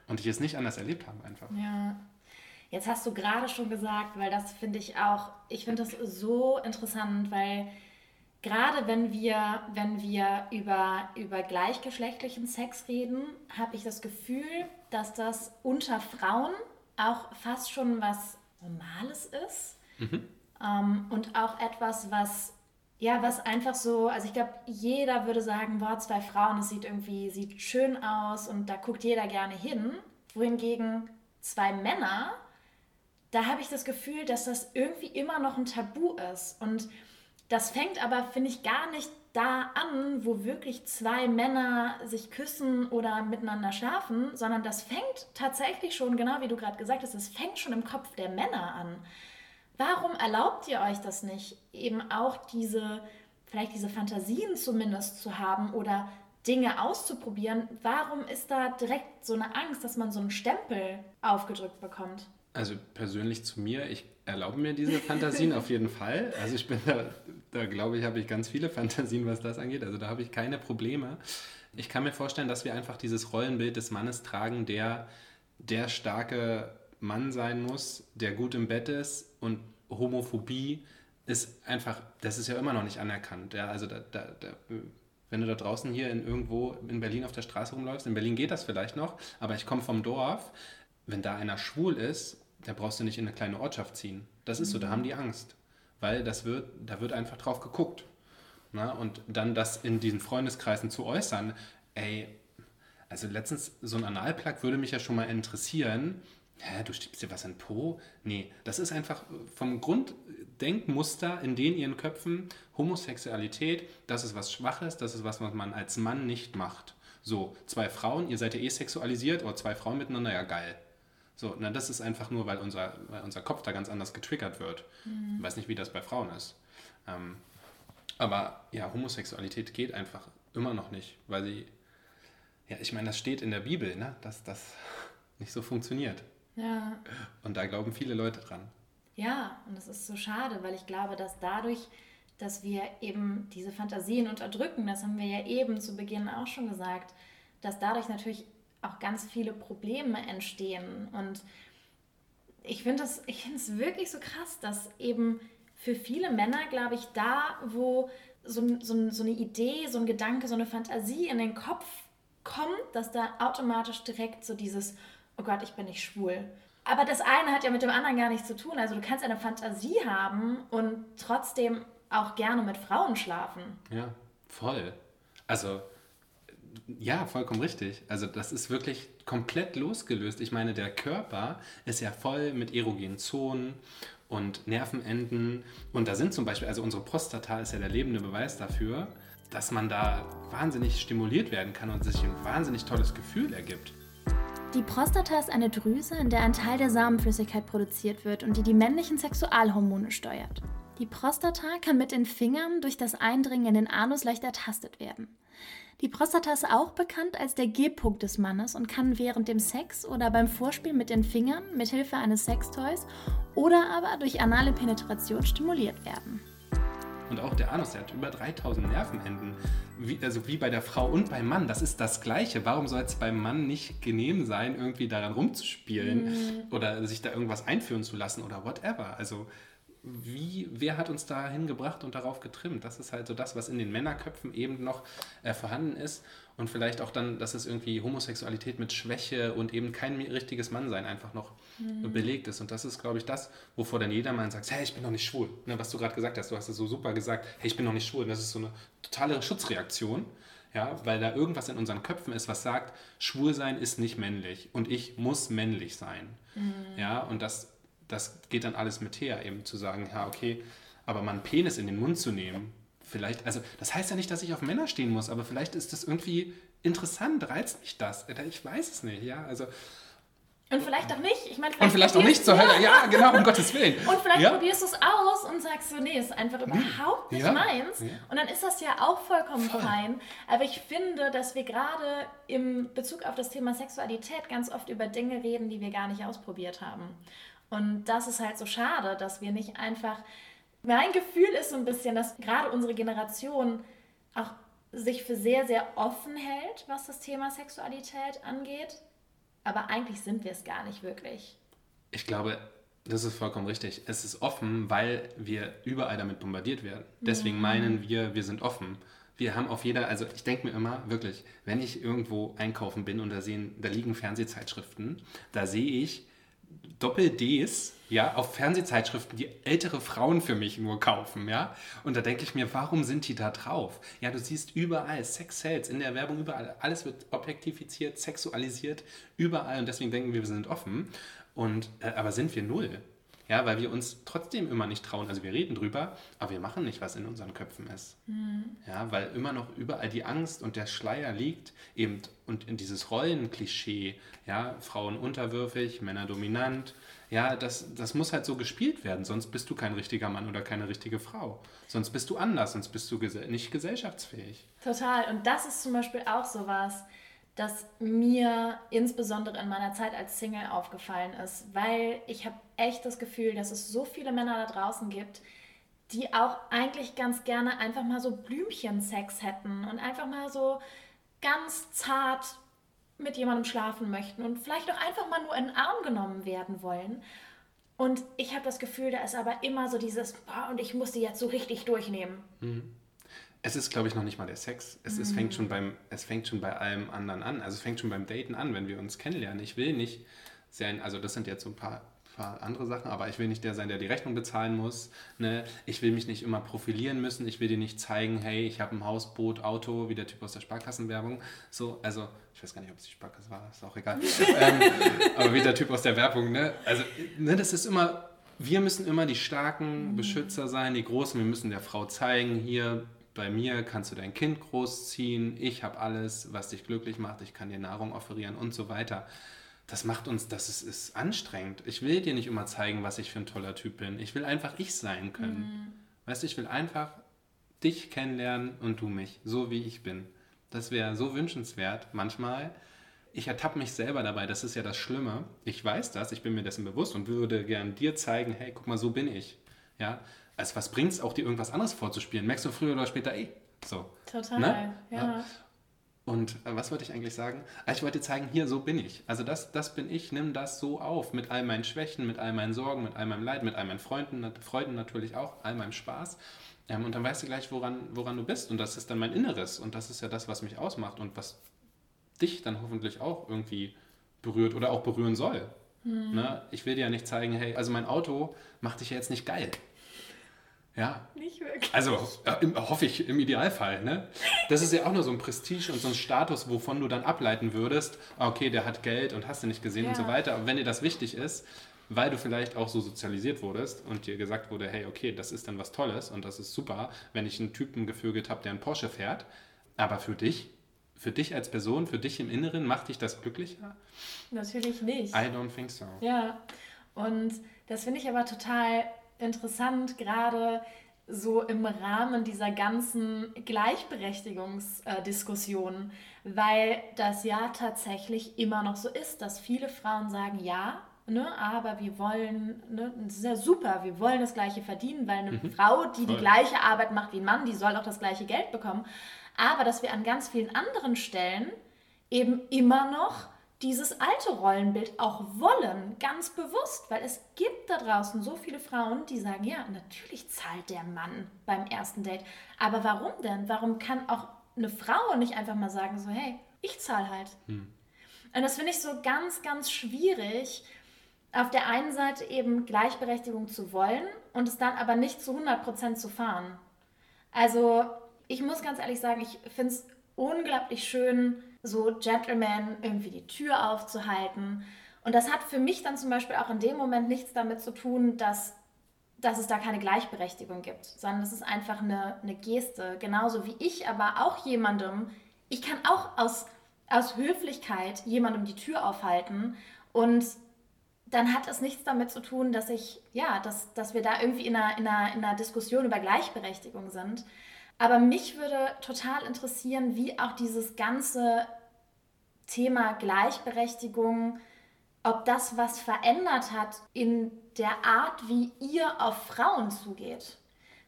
und ich es nicht anders erlebt habe einfach. Ja, Jetzt hast du gerade schon gesagt, weil das finde ich auch, ich finde das so interessant, weil gerade wenn wir, wenn wir über, über gleichgeschlechtlichen Sex reden, habe ich das Gefühl, dass das unter Frauen auch fast schon was Normales ist. Mhm. Ähm, und auch etwas, was ja, was einfach so, also ich glaube, jeder würde sagen, boah, zwei Frauen, das sieht irgendwie, sieht schön aus und da guckt jeder gerne hin. Wohingegen zwei Männer da habe ich das Gefühl, dass das irgendwie immer noch ein Tabu ist. Und das fängt aber, finde ich, gar nicht da an, wo wirklich zwei Männer sich küssen oder miteinander schlafen, sondern das fängt tatsächlich schon, genau wie du gerade gesagt hast, das fängt schon im Kopf der Männer an. Warum erlaubt ihr euch das nicht, eben auch diese, vielleicht diese Fantasien zumindest zu haben oder Dinge auszuprobieren? Warum ist da direkt so eine Angst, dass man so einen Stempel aufgedrückt bekommt? Also persönlich zu mir, ich erlaube mir diese Fantasien auf jeden Fall. Also ich bin da, da glaube ich, habe ich ganz viele Fantasien, was das angeht. Also da habe ich keine Probleme. Ich kann mir vorstellen, dass wir einfach dieses Rollenbild des Mannes tragen, der der starke Mann sein muss, der gut im Bett ist und Homophobie ist einfach, das ist ja immer noch nicht anerkannt. Ja, also da, da, da, wenn du da draußen hier in irgendwo in Berlin auf der Straße rumläufst, in Berlin geht das vielleicht noch, aber ich komme vom Dorf, wenn da einer schwul ist, da brauchst du nicht in eine kleine Ortschaft ziehen. Das ist so, da haben die Angst. Weil das wird, da wird einfach drauf geguckt. Na? Und dann das in diesen Freundeskreisen zu äußern, ey, also letztens so ein Analplug würde mich ja schon mal interessieren. Hä, du stiebst dir was in Po? Nee, das ist einfach vom Grunddenkmuster in den ihren Köpfen Homosexualität, das ist was Schwaches, das ist was, was man als Mann nicht macht. So, zwei Frauen, ihr seid ja eh sexualisiert, oder zwei Frauen miteinander, ja geil. So, na, das ist einfach nur, weil unser, weil unser Kopf da ganz anders getriggert wird. Mhm. Ich weiß nicht, wie das bei Frauen ist. Ähm, aber ja, Homosexualität geht einfach immer noch nicht, weil sie, ja, ich meine, das steht in der Bibel, ne, dass das nicht so funktioniert. Ja. Und da glauben viele Leute dran. Ja, und das ist so schade, weil ich glaube, dass dadurch, dass wir eben diese Fantasien unterdrücken, das haben wir ja eben zu Beginn auch schon gesagt, dass dadurch natürlich auch ganz viele Probleme entstehen. Und ich finde es wirklich so krass, dass eben für viele Männer, glaube ich, da, wo so, so, so eine Idee, so ein Gedanke, so eine Fantasie in den Kopf kommt, dass da automatisch direkt so dieses, oh Gott, ich bin nicht schwul. Aber das eine hat ja mit dem anderen gar nichts zu tun. Also du kannst eine Fantasie haben und trotzdem auch gerne mit Frauen schlafen. Ja, voll. Also ja, vollkommen richtig. Also das ist wirklich komplett losgelöst. Ich meine, der Körper ist ja voll mit erogenen Zonen und Nervenenden. Und da sind zum Beispiel, also unsere Prostata ist ja der lebende Beweis dafür, dass man da wahnsinnig stimuliert werden kann und sich ein wahnsinnig tolles Gefühl ergibt. Die Prostata ist eine Drüse, in der ein Teil der Samenflüssigkeit produziert wird und die die männlichen Sexualhormone steuert. Die Prostata kann mit den Fingern durch das Eindringen in den Anus leicht ertastet werden. Die Prostata ist auch bekannt als der G-Punkt des Mannes und kann während dem Sex oder beim Vorspiel mit den Fingern mit Hilfe eines Sextoys oder aber durch anale Penetration stimuliert werden. Und auch der Anus, der hat über 3000 Nervenenden. Wie, also wie bei der Frau und beim Mann. Das ist das Gleiche. Warum soll es beim Mann nicht genehm sein, irgendwie daran rumzuspielen mhm. oder sich da irgendwas einführen zu lassen oder whatever? Also wie, wer hat uns da hingebracht und darauf getrimmt? Das ist halt so das, was in den Männerköpfen eben noch äh, vorhanden ist. Und vielleicht auch dann, dass es irgendwie Homosexualität mit Schwäche und eben kein richtiges Mannsein einfach noch mhm. belegt ist. Und das ist, glaube ich, das, wovor dann jedermann sagt, hey, ich bin noch nicht schwul. Ne, was du gerade gesagt hast, du hast es so super gesagt, hey, ich bin noch nicht schwul. Und das ist so eine totale Schutzreaktion. Ja, weil da irgendwas in unseren Köpfen ist, was sagt, schwul sein ist nicht männlich und ich muss männlich sein. Mhm. Ja, und das, das geht dann alles mit her, eben zu sagen, ja, okay, aber mal einen Penis in den Mund zu nehmen, vielleicht, also das heißt ja nicht, dass ich auf Männer stehen muss, aber vielleicht ist das irgendwie interessant, reizt mich das. Ich weiß es nicht, ja, also und vielleicht auch nicht. Ich meine, vielleicht und vielleicht auch nicht zur Hölle. Ja, genau, um Gottes Willen. Und vielleicht ja. probierst du es aus und sagst so, nee, ist einfach überhaupt nicht ja. meins. Ja. Und dann ist das ja auch vollkommen Voll. fein. Aber ich finde, dass wir gerade im Bezug auf das Thema Sexualität ganz oft über Dinge reden, die wir gar nicht ausprobiert haben. Und das ist halt so schade, dass wir nicht einfach. Mein Gefühl ist so ein bisschen, dass gerade unsere Generation auch sich für sehr, sehr offen hält, was das Thema Sexualität angeht aber eigentlich sind wir es gar nicht wirklich. Ich glaube, das ist vollkommen richtig. Es ist offen, weil wir überall damit bombardiert werden. Deswegen mhm. meinen wir, wir sind offen. Wir haben auf jeder, also ich denke mir immer wirklich, wenn ich irgendwo einkaufen bin und da, sehen, da liegen Fernsehzeitschriften, da sehe ich Doppel-Ds ja, auf Fernsehzeitschriften, die ältere Frauen für mich nur kaufen, ja. Und da denke ich mir, warum sind die da drauf? Ja, du siehst überall Sex Sales in der Werbung, überall. Alles wird objektifiziert, sexualisiert, überall. Und deswegen denken wir, wir sind offen. Und, äh, aber sind wir null? Ja, weil wir uns trotzdem immer nicht trauen. Also wir reden drüber, aber wir machen nicht, was in unseren Köpfen ist. Mhm. Ja, weil immer noch überall die Angst und der Schleier liegt eben und in dieses Rollenklischee, ja, Frauen unterwürfig, Männer dominant. Ja, das, das muss halt so gespielt werden, sonst bist du kein richtiger Mann oder keine richtige Frau. Sonst bist du anders, sonst bist du gesell nicht gesellschaftsfähig. Total. Und das ist zum Beispiel auch sowas das mir insbesondere in meiner Zeit als Single aufgefallen ist, weil ich habe echt das Gefühl, dass es so viele Männer da draußen gibt, die auch eigentlich ganz gerne einfach mal so Blümchensex hätten und einfach mal so ganz zart mit jemandem schlafen möchten und vielleicht auch einfach mal nur in den Arm genommen werden wollen. Und ich habe das Gefühl, da ist aber immer so dieses, boah, und ich muss die jetzt so richtig durchnehmen. Mhm. Es ist, glaube ich, noch nicht mal der Sex. Es, mhm. es, fängt schon beim, es fängt schon bei allem anderen an. Also es fängt schon beim Daten an, wenn wir uns kennenlernen. Ich will nicht sein, also das sind jetzt so ein paar, paar andere Sachen, aber ich will nicht der sein, der die Rechnung bezahlen muss. Ne? Ich will mich nicht immer profilieren müssen. Ich will dir nicht zeigen, hey, ich habe ein Haus, Boot, Auto, wie der Typ aus der Sparkassenwerbung. So, also ich weiß gar nicht, ob es die Sparkasse war, ist auch egal. ähm, aber wie der Typ aus der Werbung, ne? Also, ne, das ist immer, wir müssen immer die starken mhm. Beschützer sein, die Großen. Wir müssen der Frau zeigen, hier, bei mir kannst du dein Kind großziehen, ich habe alles, was dich glücklich macht, ich kann dir Nahrung offerieren und so weiter. Das macht uns, das ist, ist anstrengend. Ich will dir nicht immer zeigen, was ich für ein toller Typ bin. Ich will einfach ich sein können. Mhm. Weißt du, ich will einfach dich kennenlernen und du mich, so wie ich bin. Das wäre so wünschenswert manchmal. Ich ertappe mich selber dabei, das ist ja das Schlimme. Ich weiß das, ich bin mir dessen bewusst und würde gern dir zeigen, hey, guck mal, so bin ich. Ja, also was bringt es auch, dir irgendwas anderes vorzuspielen? Merkst du früher oder später eh. So. Total, ne? ja. Und äh, was wollte ich eigentlich sagen? Ah, ich wollte dir zeigen, hier, so bin ich. Also das, das bin ich, nimm das so auf. Mit all meinen Schwächen, mit all meinen Sorgen, mit all meinem Leid, mit all meinen Freunden, Freuden natürlich auch, all meinem Spaß. Ähm, und dann weißt du gleich, woran, woran du bist. Und das ist dann mein Inneres. Und das ist ja das, was mich ausmacht und was dich dann hoffentlich auch irgendwie berührt oder auch berühren soll. Hm. Ne? Ich will dir ja nicht zeigen, hey, also mein Auto macht dich ja jetzt nicht geil. Ja. Nicht wirklich. Also hoffe ich im Idealfall. Ne? Das ist ja auch nur so ein Prestige und so ein Status, wovon du dann ableiten würdest, ah, okay, der hat Geld und hast du nicht gesehen ja. und so weiter. Aber wenn dir das wichtig ist, weil du vielleicht auch so sozialisiert wurdest und dir gesagt wurde, hey, okay, das ist dann was Tolles und das ist super, wenn ich einen Typen gevögelt habe, der einen Porsche fährt. Aber für dich, für dich als Person, für dich im Inneren, macht dich das glücklicher? Natürlich nicht. I don't think so. Ja, und das finde ich aber total interessant, gerade so im Rahmen dieser ganzen Gleichberechtigungsdiskussion, weil das ja tatsächlich immer noch so ist, dass viele Frauen sagen, ja, ne, aber wir wollen, ne, das ist ja super, wir wollen das gleiche verdienen, weil eine mhm. Frau, die Voll. die gleiche Arbeit macht wie ein Mann, die soll auch das gleiche Geld bekommen. Aber dass wir an ganz vielen anderen Stellen eben immer noch dieses alte Rollenbild auch wollen, ganz bewusst, weil es gibt da draußen so viele Frauen, die sagen, ja, natürlich zahlt der Mann beim ersten Date. Aber warum denn? Warum kann auch eine Frau nicht einfach mal sagen, so, hey, ich zahle halt. Hm. Und das finde ich so ganz, ganz schwierig, auf der einen Seite eben Gleichberechtigung zu wollen und es dann aber nicht zu 100% zu fahren. Also ich muss ganz ehrlich sagen, ich finde es unglaublich schön, so Gentleman irgendwie die Tür aufzuhalten. Und das hat für mich dann zum Beispiel auch in dem Moment nichts damit zu tun, dass, dass es da keine Gleichberechtigung gibt, sondern es ist einfach eine, eine Geste. Genauso wie ich aber auch jemandem, ich kann auch aus, aus Höflichkeit jemandem die Tür aufhalten und dann hat es nichts damit zu tun, dass ich, ja, dass, dass wir da irgendwie in einer, in, einer, in einer Diskussion über Gleichberechtigung sind. Aber mich würde total interessieren, wie auch dieses ganze Thema Gleichberechtigung, ob das was verändert hat in der Art, wie ihr auf Frauen zugeht.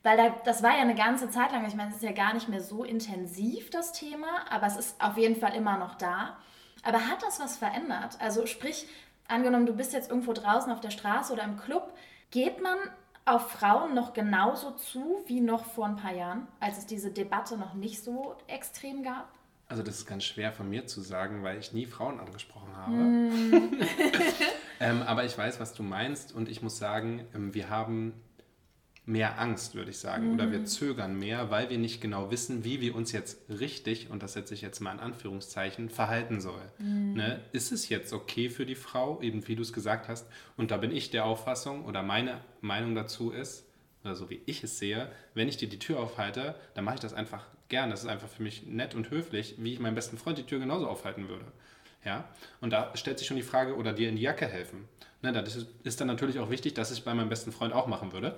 Weil da, das war ja eine ganze Zeit lang, ich meine, es ist ja gar nicht mehr so intensiv, das Thema, aber es ist auf jeden Fall immer noch da. Aber hat das was verändert? Also sprich, angenommen, du bist jetzt irgendwo draußen auf der Straße oder im Club, geht man auf Frauen noch genauso zu wie noch vor ein paar Jahren, als es diese Debatte noch nicht so extrem gab? Also das ist ganz schwer von mir zu sagen, weil ich nie Frauen angesprochen habe. Mm. ähm, aber ich weiß, was du meinst und ich muss sagen, ähm, wir haben mehr Angst, würde ich sagen, mhm. oder wir mhm. zögern mehr, weil wir nicht genau wissen, wie wir uns jetzt richtig, und das setze ich jetzt mal in Anführungszeichen, verhalten soll. Mhm. Ne? Ist es jetzt okay für die Frau, eben wie du es gesagt hast, und da bin ich der Auffassung oder meine Meinung dazu ist, oder so wie ich es sehe, wenn ich dir die Tür aufhalte, dann mache ich das einfach gern. Das ist einfach für mich nett und höflich, wie ich meinem besten Freund die Tür genauso aufhalten würde. Ja? Und da stellt sich schon die Frage, oder dir in die Jacke helfen. Ne, das ist dann natürlich auch wichtig, dass ich bei meinem besten Freund auch machen würde.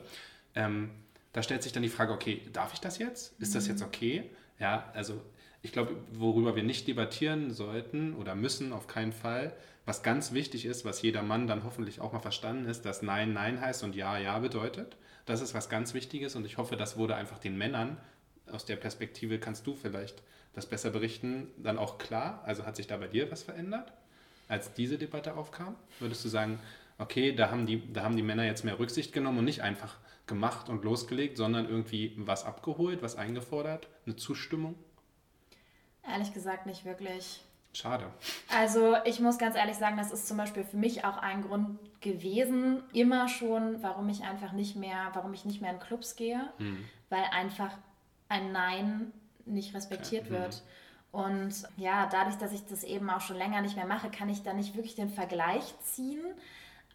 Ähm, da stellt sich dann die Frage, okay, darf ich das jetzt? Ist das jetzt mhm. okay? Ja, also ich glaube, worüber wir nicht debattieren sollten oder müssen, auf keinen Fall, was ganz wichtig ist, was jeder Mann dann hoffentlich auch mal verstanden ist, dass Nein Nein heißt und Ja Ja bedeutet. Das ist was ganz Wichtiges und ich hoffe, das wurde einfach den Männern, aus der Perspektive kannst du vielleicht das besser berichten, dann auch klar. Also hat sich da bei dir was verändert, als diese Debatte aufkam? Würdest du sagen, okay, da haben die, da haben die Männer jetzt mehr Rücksicht genommen und nicht einfach gemacht und losgelegt, sondern irgendwie was abgeholt, was eingefordert, eine Zustimmung? Ehrlich gesagt nicht wirklich. Schade. Also ich muss ganz ehrlich sagen, das ist zum Beispiel für mich auch ein Grund gewesen, immer schon, warum ich einfach nicht mehr, warum ich nicht mehr in Clubs gehe, hm. weil einfach ein Nein nicht respektiert okay. wird. Und ja, dadurch, dass ich das eben auch schon länger nicht mehr mache, kann ich da nicht wirklich den Vergleich ziehen.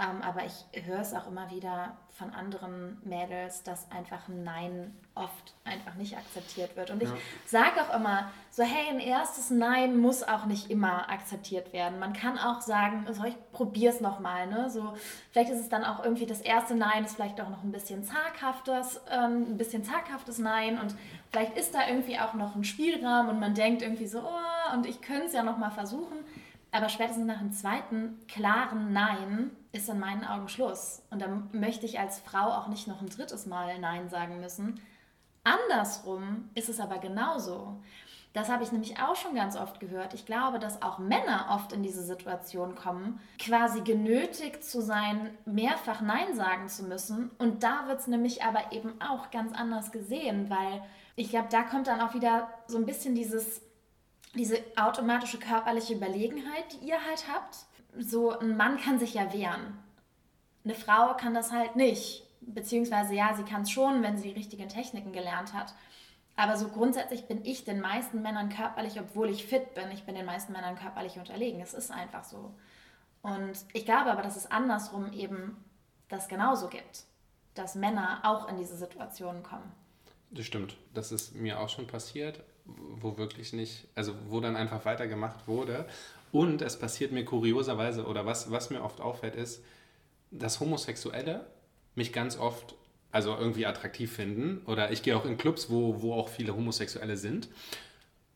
Ähm, aber ich höre es auch immer wieder von anderen Mädels, dass einfach ein Nein oft einfach nicht akzeptiert wird. Und ich ja. sage auch immer so, hey, ein erstes Nein muss auch nicht immer akzeptiert werden. Man kann auch sagen, so, ich probiere es nochmal. Ne? So, vielleicht ist es dann auch irgendwie das erste Nein, ist vielleicht auch noch ein bisschen zaghaftes, ähm, ein bisschen zaghaftes Nein und vielleicht ist da irgendwie auch noch ein Spielraum und man denkt irgendwie so, oh, und ich könnte es ja nochmal versuchen. Aber spätestens nach dem zweiten klaren Nein ist in meinen Augen Schluss. Und dann möchte ich als Frau auch nicht noch ein drittes Mal Nein sagen müssen. Andersrum ist es aber genauso. Das habe ich nämlich auch schon ganz oft gehört. Ich glaube, dass auch Männer oft in diese Situation kommen, quasi genötigt zu sein, mehrfach Nein sagen zu müssen. Und da wird es nämlich aber eben auch ganz anders gesehen, weil ich glaube, da kommt dann auch wieder so ein bisschen dieses diese automatische körperliche Überlegenheit, die ihr halt habt. So ein Mann kann sich ja wehren. Eine Frau kann das halt nicht. Beziehungsweise ja, sie kann es schon, wenn sie die richtigen Techniken gelernt hat. Aber so grundsätzlich bin ich den meisten Männern körperlich, obwohl ich fit bin, ich bin den meisten Männern körperlich unterlegen. Es ist einfach so. Und ich glaube aber, dass es andersrum eben das genauso gibt. Dass Männer auch in diese Situationen kommen. Das stimmt. Das ist mir auch schon passiert wo wirklich nicht, also wo dann einfach weitergemacht wurde. Und es passiert mir kurioserweise, oder was, was mir oft auffällt, ist, dass Homosexuelle mich ganz oft also irgendwie attraktiv finden. Oder ich gehe auch in Clubs, wo, wo auch viele Homosexuelle sind.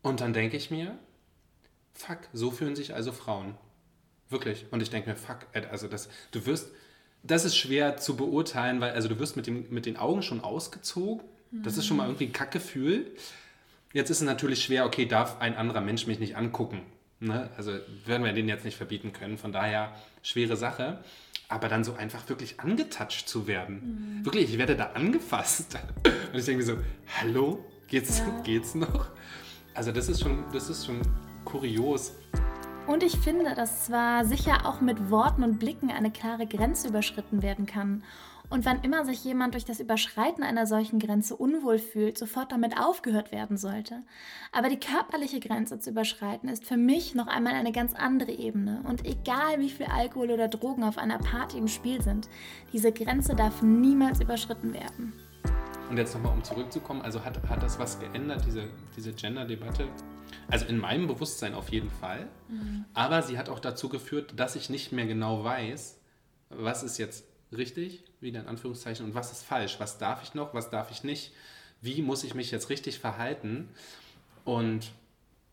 Und dann denke ich mir, fuck, so fühlen sich also Frauen. Wirklich. Und ich denke mir, fuck, also das, du wirst, das ist schwer zu beurteilen, weil also du wirst mit, dem, mit den Augen schon ausgezogen. Das ist schon mal irgendwie ein Kackgefühl. Jetzt ist es natürlich schwer, okay, darf ein anderer Mensch mich nicht angucken? Ne? Also werden wir den jetzt nicht verbieten können. Von daher schwere Sache. Aber dann so einfach wirklich angetatscht zu werden. Mhm. Wirklich, ich werde da angefasst. Und ich denke mir so, hallo, geht's, ja. geht's noch? Also das ist schon, das ist schon kurios. Und ich finde, dass zwar sicher auch mit Worten und Blicken eine klare Grenze überschritten werden kann Und wann immer sich jemand durch das Überschreiten einer solchen Grenze unwohl fühlt, sofort damit aufgehört werden sollte. Aber die körperliche Grenze zu überschreiten ist für mich noch einmal eine ganz andere Ebene. Und egal wie viel Alkohol oder Drogen auf einer Party im Spiel sind, diese Grenze darf niemals überschritten werden. Und jetzt nochmal, um zurückzukommen, also hat, hat das was geändert, diese, diese Gender-Debatte? Also in meinem Bewusstsein auf jeden Fall. Mhm. Aber sie hat auch dazu geführt, dass ich nicht mehr genau weiß, was ist jetzt richtig, wieder in Anführungszeichen, und was ist falsch? Was darf ich noch, was darf ich nicht? Wie muss ich mich jetzt richtig verhalten? Und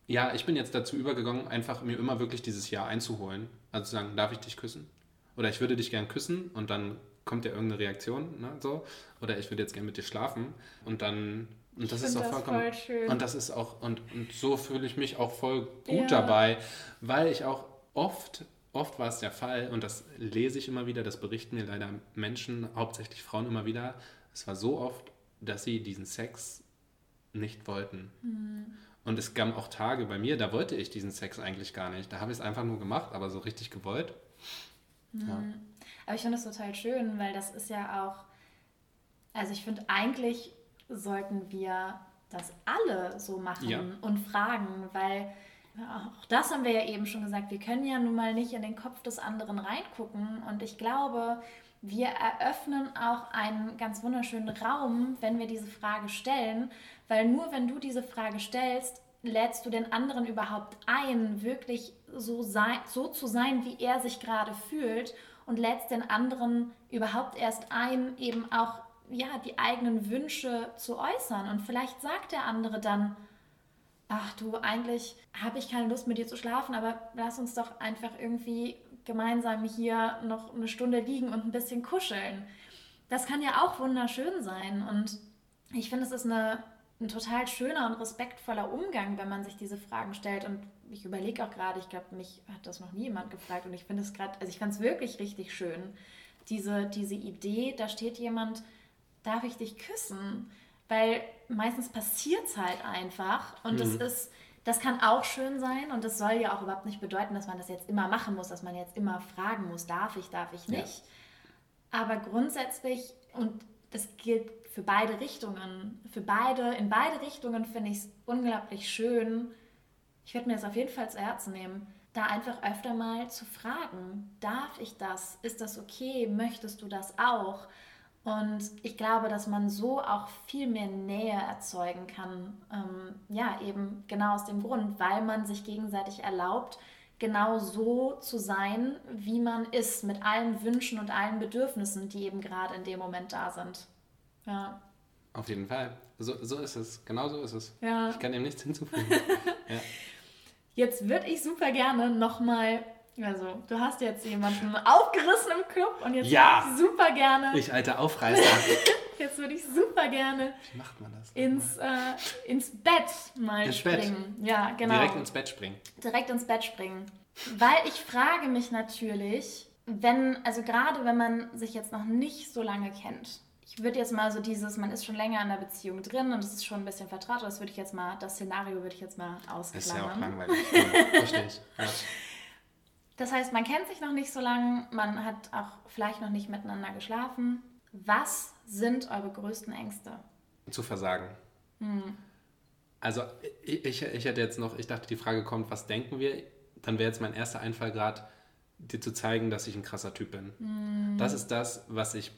ja, ich bin jetzt dazu übergegangen, einfach mir immer wirklich dieses Ja einzuholen. Also zu sagen, darf ich dich küssen? Oder ich würde dich gern küssen und dann kommt ja irgendeine Reaktion, ne, so. Oder ich würde jetzt gern mit dir schlafen und dann und das ich ist auch vollkommen. Voll schön. Und das ist auch, und, und so fühle ich mich auch voll gut ja. dabei, weil ich auch oft oft war es der Fall, und das lese ich immer wieder, das berichten mir leider Menschen, hauptsächlich Frauen immer wieder, es war so oft, dass sie diesen Sex nicht wollten. Mhm. Und es gab auch Tage bei mir, da wollte ich diesen Sex eigentlich gar nicht. Da habe ich es einfach nur gemacht, aber so richtig gewollt. Mhm. Ja. Aber ich finde es total schön, weil das ist ja auch, also ich finde eigentlich sollten wir das alle so machen ja. und fragen, weil auch das haben wir ja eben schon gesagt. Wir können ja nun mal nicht in den Kopf des anderen reingucken. Und ich glaube, wir eröffnen auch einen ganz wunderschönen Raum, wenn wir diese Frage stellen. Weil nur wenn du diese Frage stellst, lädst du den anderen überhaupt ein, wirklich so, sein, so zu sein, wie er sich gerade fühlt. Und lädst den anderen überhaupt erst ein, eben auch ja, die eigenen Wünsche zu äußern. Und vielleicht sagt der andere dann, ach du, eigentlich habe ich keine Lust mit dir zu schlafen, aber lass uns doch einfach irgendwie gemeinsam hier noch eine Stunde liegen und ein bisschen kuscheln. Das kann ja auch wunderschön sein und ich finde, es ist eine, ein total schöner und respektvoller Umgang, wenn man sich diese Fragen stellt und ich überlege auch gerade, ich glaube, mich hat das noch nie jemand gefragt und ich finde es gerade, also ich fand es wirklich richtig schön, diese, diese Idee, da steht jemand, darf ich dich küssen? Weil meistens passiert es halt einfach und mhm. das ist, das kann auch schön sein und das soll ja auch überhaupt nicht bedeuten, dass man das jetzt immer machen muss, dass man jetzt immer fragen muss, darf ich, darf ich nicht. Ja. Aber grundsätzlich, und das gilt für beide Richtungen, für beide, in beide Richtungen finde ich es unglaublich schön. Ich werde mir das auf jeden Fall zu Herzen nehmen, da einfach öfter mal zu fragen, darf ich das? Ist das okay? Möchtest du das auch? Und ich glaube, dass man so auch viel mehr Nähe erzeugen kann. Ähm, ja, eben genau aus dem Grund, weil man sich gegenseitig erlaubt, genau so zu sein, wie man ist, mit allen Wünschen und allen Bedürfnissen, die eben gerade in dem Moment da sind. Ja. Auf jeden Fall. So, so ist es. Genau so ist es. Ja. Ich kann dem nichts hinzufügen. ja. Jetzt würde ich super gerne nochmal also, du hast jetzt jemanden aufgerissen im Club und jetzt ja. würde ich super gerne. Ich alter Aufreißer. jetzt würde ich super gerne. Wie macht man das? Ins, äh, ins Bett mal ins springen. Bett. Ja, genau. Direkt ins Bett springen. Direkt ins Bett springen. Weil ich frage mich natürlich, wenn, also gerade wenn man sich jetzt noch nicht so lange kennt. Ich würde jetzt mal so dieses, man ist schon länger in der Beziehung drin und es ist schon ein bisschen vertraut, das würde ich jetzt mal, das Szenario würde ich jetzt mal ausklammern. Ist ja auch langweilig. verstehe ich. Ja. Das heißt, man kennt sich noch nicht so lange, man hat auch vielleicht noch nicht miteinander geschlafen. Was sind eure größten Ängste? Zu versagen. Hm. Also ich, ich, ich hätte jetzt noch, ich dachte, die Frage kommt, was denken wir? Dann wäre jetzt mein erster Einfall gerade, dir zu zeigen, dass ich ein krasser Typ bin. Mm. Das ist das, was ich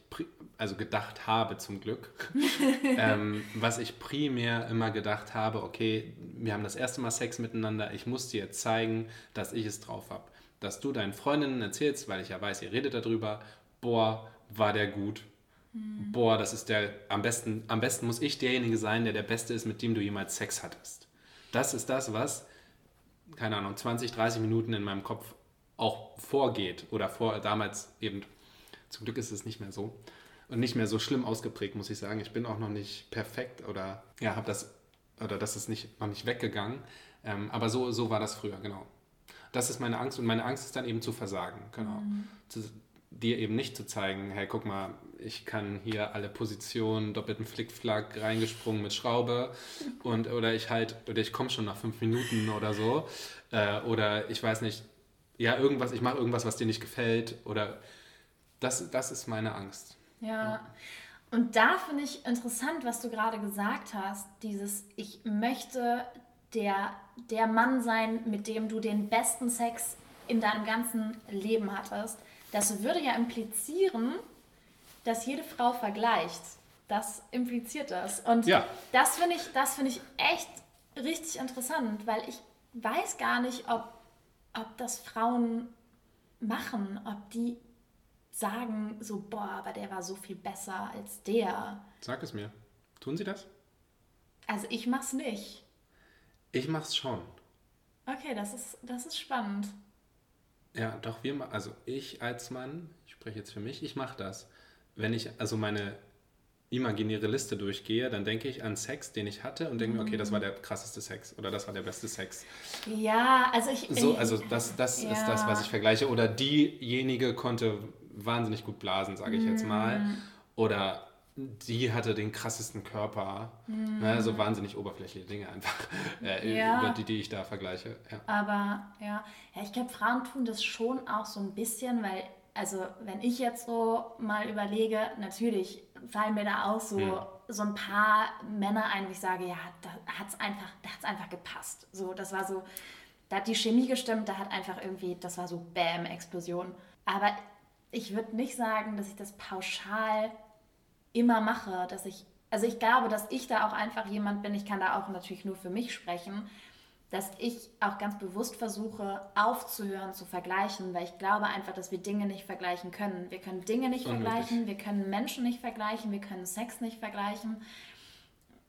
also gedacht habe zum Glück. ähm, was ich primär immer gedacht habe, okay, wir haben das erste Mal Sex miteinander, ich muss dir jetzt zeigen, dass ich es drauf habe dass du deinen Freundinnen erzählst, weil ich ja weiß, ihr redet darüber, boah, war der gut. Mhm. Boah, das ist der, am besten, am besten muss ich derjenige sein, der der Beste ist, mit dem du jemals Sex hattest. Das ist das, was, keine Ahnung, 20, 30 Minuten in meinem Kopf auch vorgeht oder vor, damals eben, zum Glück ist es nicht mehr so und nicht mehr so schlimm ausgeprägt, muss ich sagen. Ich bin auch noch nicht perfekt oder ja, habe das, oder das ist nicht, noch nicht weggegangen. Ähm, aber so, so war das früher, genau. Das ist meine Angst und meine Angst ist dann eben zu versagen, genau. Mhm. Zu, dir eben nicht zu zeigen, hey, guck mal, ich kann hier alle Positionen, doppelten Flickflack reingesprungen mit Schraube und oder ich halt, oder ich komme schon nach fünf Minuten oder so. Äh, oder ich weiß nicht, ja, irgendwas, ich mache irgendwas, was dir nicht gefällt. Oder das, das ist meine Angst. Ja. Und da finde ich interessant, was du gerade gesagt hast, dieses ich möchte der, der Mann sein, mit dem du den besten Sex in deinem ganzen Leben hattest. Das würde ja implizieren, dass jede Frau vergleicht. Das impliziert das. Und ja. das finde ich, find ich echt richtig interessant, weil ich weiß gar nicht, ob, ob das Frauen machen, ob die sagen so, boah, aber der war so viel besser als der. Sag es mir. Tun sie das? Also ich mach's nicht. Ich mach's schon. Okay, das ist, das ist spannend. Ja, doch, wir, also ich als Mann, ich spreche jetzt für mich, ich mache das. Wenn ich also meine imaginäre Liste durchgehe, dann denke ich an Sex, den ich hatte und denke mir, okay, das war der krasseste Sex oder das war der beste Sex. Ja, also ich. So, also das, das ja. ist das, was ich vergleiche. Oder diejenige konnte wahnsinnig gut blasen, sage ich jetzt mal. Mm. Oder die hatte den krassesten Körper. Mm. Ne, so wahnsinnig oberflächliche Dinge einfach, äh, ja. über die, die ich da vergleiche. Ja. Aber ja, ja ich glaube, Frauen tun das schon auch so ein bisschen, weil, also wenn ich jetzt so mal überlege, natürlich fallen mir da auch so, mhm. so ein paar Männer ein, wo ich sage, ja, da hat es einfach, einfach gepasst. So, das war so, da hat die Chemie gestimmt, da hat einfach irgendwie, das war so Bam-Explosion. Aber ich würde nicht sagen, dass ich das pauschal immer mache, dass ich, also ich glaube, dass ich da auch einfach jemand bin, ich kann da auch natürlich nur für mich sprechen, dass ich auch ganz bewusst versuche aufzuhören zu vergleichen, weil ich glaube einfach, dass wir Dinge nicht vergleichen können. Wir können Dinge nicht Unmöglich. vergleichen, wir können Menschen nicht vergleichen, wir können Sex nicht vergleichen.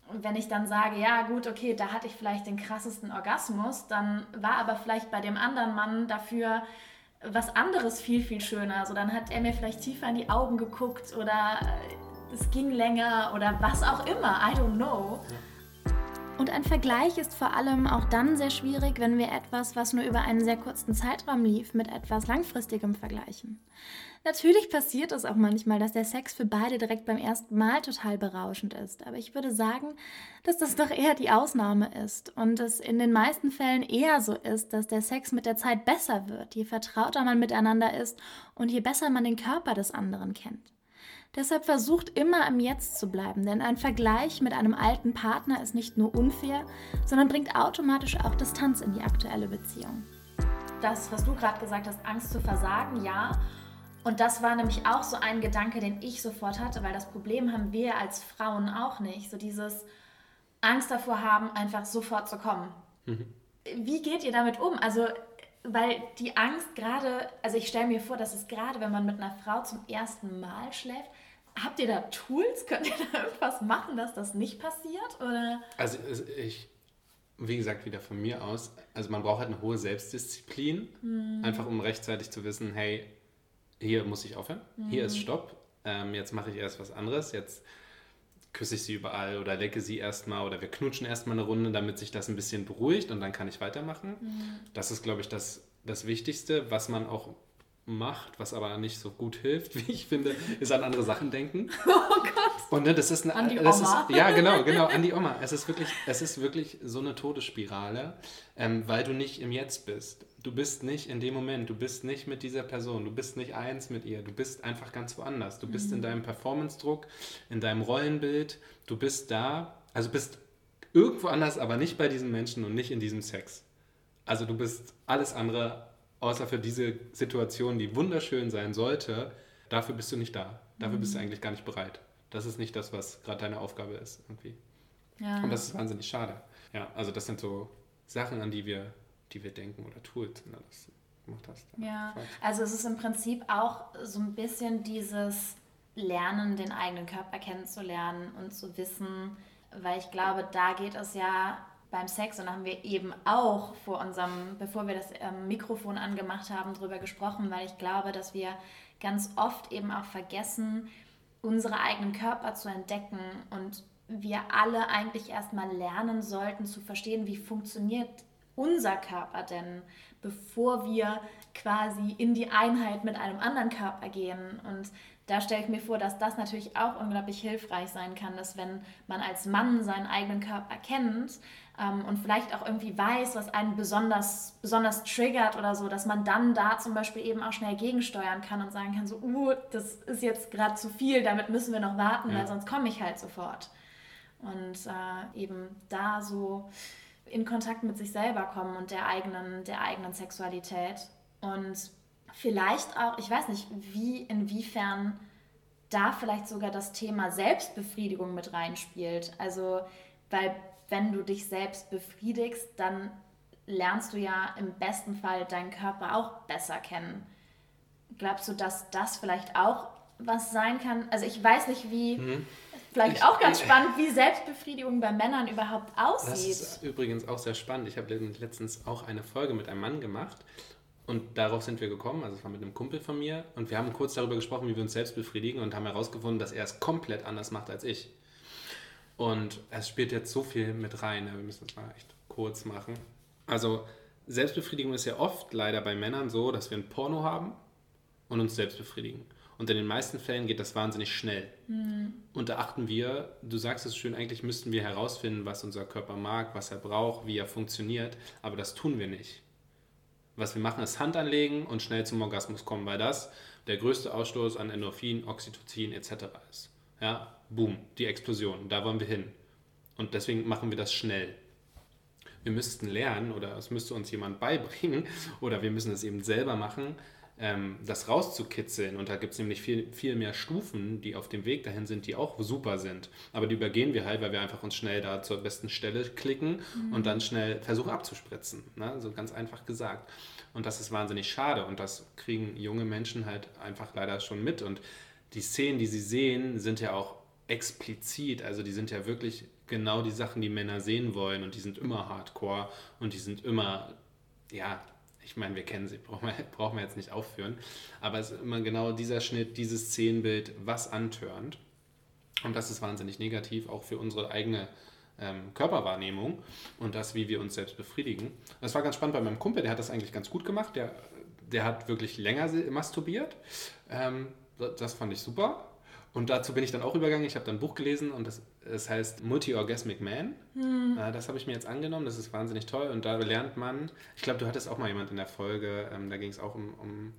Und wenn ich dann sage, ja gut, okay, da hatte ich vielleicht den krassesten Orgasmus, dann war aber vielleicht bei dem anderen Mann dafür was anderes viel, viel schöner. Also dann hat er mir vielleicht tiefer in die Augen geguckt oder äh, es ging länger oder was auch immer. I don't know. Und ein Vergleich ist vor allem auch dann sehr schwierig, wenn wir etwas, was nur über einen sehr kurzen Zeitraum lief, mit etwas Langfristigem vergleichen. Natürlich passiert es auch manchmal, dass der Sex für beide direkt beim ersten Mal total berauschend ist, aber ich würde sagen, dass das doch eher die Ausnahme ist und es in den meisten Fällen eher so ist, dass der Sex mit der Zeit besser wird, je vertrauter man miteinander ist und je besser man den Körper des anderen kennt. Deshalb versucht immer im Jetzt zu bleiben, denn ein Vergleich mit einem alten Partner ist nicht nur unfair, sondern bringt automatisch auch Distanz in die aktuelle Beziehung. Das, was du gerade gesagt hast, Angst zu versagen, ja. Und das war nämlich auch so ein Gedanke, den ich sofort hatte, weil das Problem haben wir als Frauen auch nicht. So dieses Angst davor haben, einfach sofort zu kommen. Mhm. Wie geht ihr damit um? Also, weil die Angst gerade, also ich stelle mir vor, dass es gerade, wenn man mit einer Frau zum ersten Mal schläft, habt ihr da Tools? Könnt ihr da irgendwas machen, dass das nicht passiert? Oder? Also ich, wie gesagt, wieder von mir aus, also man braucht halt eine hohe Selbstdisziplin, mhm. einfach um rechtzeitig zu wissen, hey, hier muss ich aufhören, mhm. hier ist Stopp, ähm, jetzt mache ich erst was anderes, jetzt küsse ich sie überall oder lecke sie erstmal oder wir knutschen erstmal eine Runde, damit sich das ein bisschen beruhigt und dann kann ich weitermachen. Mhm. Das ist, glaube ich, das, das Wichtigste, was man auch macht, was aber nicht so gut hilft, wie ich finde, ist an andere Sachen denken. Oh Gott. Und ne, das ist eine, an die das Oma. Ist, ja, genau, genau, an die Oma. Es ist wirklich, es ist wirklich so eine Todesspirale, ähm, weil du nicht im Jetzt bist. Du bist nicht in dem Moment, du bist nicht mit dieser Person, du bist nicht eins mit ihr, du bist einfach ganz woanders. Du bist mhm. in deinem Performance-Druck, in deinem Rollenbild, du bist da, also bist irgendwo anders, aber nicht bei diesem Menschen und nicht in diesem Sex. Also du bist alles andere, außer für diese Situation, die wunderschön sein sollte, dafür bist du nicht da. Dafür mhm. bist du mhm. eigentlich gar nicht bereit. Das ist nicht das, was gerade deine Aufgabe ist irgendwie. Ja. Und das ist wahnsinnig schade. Ja, also das sind so Sachen, an die wir die wir denken oder wenn du das gemacht hast. Ja, also es ist im Prinzip auch so ein bisschen dieses Lernen, den eigenen Körper kennenzulernen und zu wissen, weil ich glaube, da geht es ja beim Sex und da haben wir eben auch vor unserem, bevor wir das ähm, Mikrofon angemacht haben, darüber gesprochen, weil ich glaube, dass wir ganz oft eben auch vergessen, unsere eigenen Körper zu entdecken und wir alle eigentlich erstmal lernen sollten zu verstehen, wie funktioniert unser Körper denn, bevor wir quasi in die Einheit mit einem anderen Körper gehen. Und da stelle ich mir vor, dass das natürlich auch unglaublich hilfreich sein kann, dass wenn man als Mann seinen eigenen Körper kennt ähm, und vielleicht auch irgendwie weiß, was einen besonders, besonders triggert oder so, dass man dann da zum Beispiel eben auch schnell gegensteuern kann und sagen kann, so, uh, das ist jetzt gerade zu viel, damit müssen wir noch warten, ja. weil sonst komme ich halt sofort. Und äh, eben da so in Kontakt mit sich selber kommen und der eigenen, der eigenen Sexualität. Und vielleicht auch, ich weiß nicht, wie, inwiefern da vielleicht sogar das Thema Selbstbefriedigung mit reinspielt. Also, weil wenn du dich selbst befriedigst, dann lernst du ja im besten Fall deinen Körper auch besser kennen. Glaubst du, dass das vielleicht auch was sein kann? Also ich weiß nicht, wie, mhm. vielleicht ich, auch ganz spannend, wie Selbstbefriedigung bei Männern überhaupt aussieht. Das ist übrigens auch sehr spannend. Ich habe letztens auch eine Folge mit einem Mann gemacht und darauf sind wir gekommen, also es war mit einem Kumpel von mir und wir haben kurz darüber gesprochen, wie wir uns selbst befriedigen und haben herausgefunden, dass er es komplett anders macht als ich. Und es spielt jetzt so viel mit rein, wir müssen es mal echt kurz machen. Also Selbstbefriedigung ist ja oft leider bei Männern so, dass wir ein Porno haben und uns selbst befriedigen. Und in den meisten Fällen geht das wahnsinnig schnell. Mhm. Und da achten wir, du sagst es schön, eigentlich müssten wir herausfinden, was unser Körper mag, was er braucht, wie er funktioniert, aber das tun wir nicht. Was wir machen, ist Hand anlegen und schnell zum Orgasmus kommen, weil das der größte Ausstoß an Endorphin, Oxytocin etc. ist. Ja, boom, die Explosion, da wollen wir hin. Und deswegen machen wir das schnell. Wir müssten lernen oder es müsste uns jemand beibringen oder wir müssen es eben selber machen, ähm, das rauszukitzeln. Und da gibt es nämlich viel, viel mehr Stufen, die auf dem Weg dahin sind, die auch super sind. Aber die übergehen wir halt, weil wir einfach uns schnell da zur besten Stelle klicken mhm. und dann schnell versuchen abzuspritzen. Ne? So ganz einfach gesagt. Und das ist wahnsinnig schade. Und das kriegen junge Menschen halt einfach leider schon mit. Und die Szenen, die sie sehen, sind ja auch explizit. Also die sind ja wirklich genau die Sachen, die Männer sehen wollen. Und die sind immer hardcore und die sind immer, ja, ich meine, wir kennen sie, brauchen wir, brauchen wir jetzt nicht aufführen, aber es ist immer genau dieser Schnitt, dieses Szenenbild, was antörnt. Und das ist wahnsinnig negativ, auch für unsere eigene ähm, Körperwahrnehmung und das, wie wir uns selbst befriedigen. Das war ganz spannend bei meinem Kumpel, der hat das eigentlich ganz gut gemacht, der, der hat wirklich länger masturbiert. Ähm, das fand ich super. Und dazu bin ich dann auch übergegangen. Ich habe dann ein Buch gelesen und das, das heißt Multi-Orgasmic Man. Hm. Das habe ich mir jetzt angenommen. Das ist wahnsinnig toll. Und da lernt man, ich glaube, du hattest auch mal jemand in der Folge, ähm, da ging es auch um, um,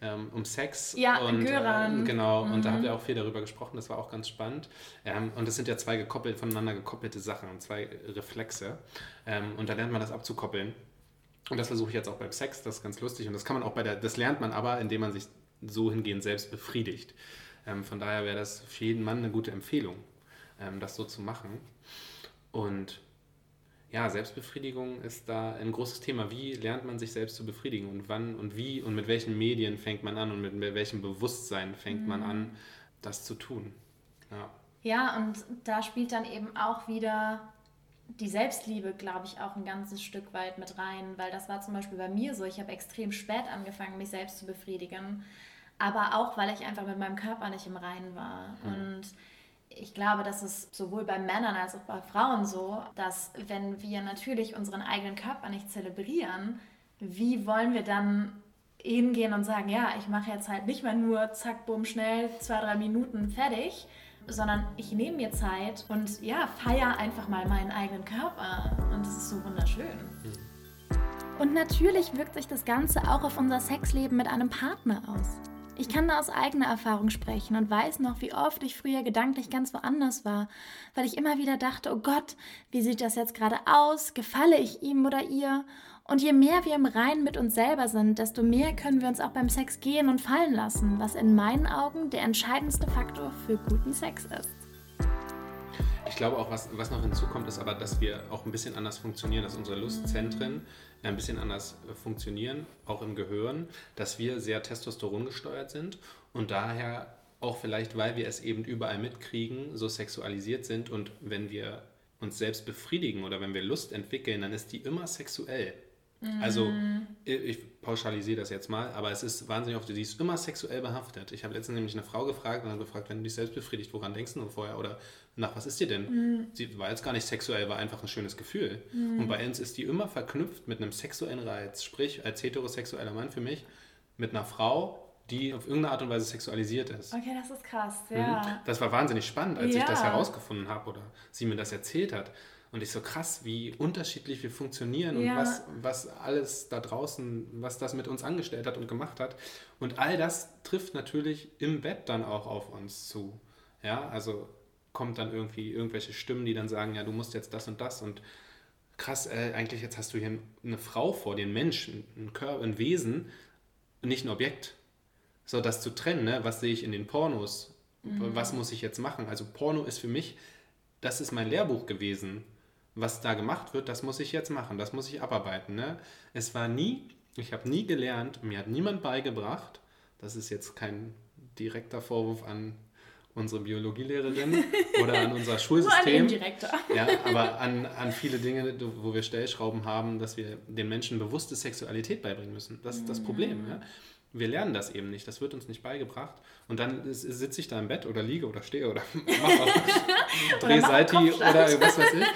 ähm, um Sex. Ja, und, Göran. Äh, genau, mhm. und da habt ihr auch viel darüber gesprochen. Das war auch ganz spannend. Ähm, und das sind ja zwei gekoppelt, voneinander gekoppelte Sachen, zwei Reflexe. Ähm, und da lernt man das abzukoppeln. Und das versuche ich jetzt auch beim Sex. Das ist ganz lustig. Und das kann man auch bei der, das lernt man aber, indem man sich so hingehend selbst befriedigt. Ähm, von daher wäre das für jeden Mann eine gute Empfehlung, ähm, das so zu machen. Und ja, Selbstbefriedigung ist da ein großes Thema. Wie lernt man sich selbst zu befriedigen und wann und wie und mit welchen Medien fängt man an und mit welchem Bewusstsein fängt mhm. man an, das zu tun? Ja. ja, und da spielt dann eben auch wieder die Selbstliebe, glaube ich, auch ein ganzes Stück weit mit rein, weil das war zum Beispiel bei mir so. Ich habe extrem spät angefangen, mich selbst zu befriedigen aber auch, weil ich einfach mit meinem Körper nicht im Reinen war. Mhm. Und ich glaube, das ist sowohl bei Männern als auch bei Frauen so, dass wenn wir natürlich unseren eigenen Körper nicht zelebrieren, wie wollen wir dann hingehen und sagen, ja, ich mache jetzt halt nicht mehr nur zack, bumm, schnell, zwei, drei Minuten fertig, sondern ich nehme mir Zeit und ja, feiere einfach mal meinen eigenen Körper. Und das ist so wunderschön. Mhm. Und natürlich wirkt sich das Ganze auch auf unser Sexleben mit einem Partner aus. Ich kann da aus eigener Erfahrung sprechen und weiß noch, wie oft ich früher gedanklich ganz woanders war, weil ich immer wieder dachte, oh Gott, wie sieht das jetzt gerade aus? Gefalle ich ihm oder ihr? Und je mehr wir im Reinen mit uns selber sind, desto mehr können wir uns auch beim Sex gehen und fallen lassen, was in meinen Augen der entscheidendste Faktor für guten Sex ist. Ich glaube auch, was, was noch hinzukommt, ist aber, dass wir auch ein bisschen anders funktionieren, dass unsere Lustzentren ein bisschen anders äh, funktionieren, auch im Gehirn, dass wir sehr Testosteron gesteuert sind und daher auch vielleicht, weil wir es eben überall mitkriegen, so sexualisiert sind und wenn wir uns selbst befriedigen oder wenn wir Lust entwickeln, dann ist die immer sexuell. Also, mhm. ich pauschalisiere das jetzt mal, aber es ist wahnsinnig oft, sie ist immer sexuell behaftet. Ich habe letztens nämlich eine Frau gefragt und habe gefragt, wenn du dich selbst befriedigt, woran denkst du vorher? Oder nach was ist dir denn? Mhm. Sie war jetzt gar nicht sexuell, war einfach ein schönes Gefühl. Mhm. Und bei uns ist die immer verknüpft mit einem sexuellen Reiz. Sprich, als heterosexueller Mann für mich, mit einer Frau, die auf irgendeine Art und Weise sexualisiert ist. Okay, das ist krass, ja. Mhm. Das war wahnsinnig spannend, als Ja. ich das herausgefunden habe oder sie mir das erzählt hat. Und ich so krass, wie unterschiedlich wir funktionieren Ja. und was, was alles da draußen, was das mit uns angestellt hat und gemacht hat. Und all das trifft natürlich im Bett dann auch auf uns zu. Ja, also kommt dann irgendwie irgendwelche Stimmen, die dann sagen, ja, du musst jetzt das und das und krass, äh, eigentlich jetzt hast du hier eine Frau vor dir, einen Menschen, ein Körper, ein Wesen, nicht ein Objekt. So, das zu trennen, ne? was sehe ich in den Pornos? Was muss ich jetzt machen? Also Porno ist für mich, das ist mein Lehrbuch gewesen. Was da gemacht wird, das muss ich jetzt machen, das muss ich abarbeiten. Ne? Es war nie, ich habe nie gelernt, mir hat niemand beigebracht, das ist jetzt kein direkter Vorwurf an unsere Biologielehrerin oder an unser Nur Schulsystem. indirekter. Ja, aber an, an viele Dinge, wo wir Stellschrauben haben, dass wir den Menschen bewusste Sexualität beibringen müssen. Das ist das Problem. Ja? Wir lernen das eben nicht, das wird uns nicht beigebracht. Und dann sitze ich da im Bett oder liege oder stehe oder mache Dreh mach Seite einen Kopfstand. oder was weiß ich.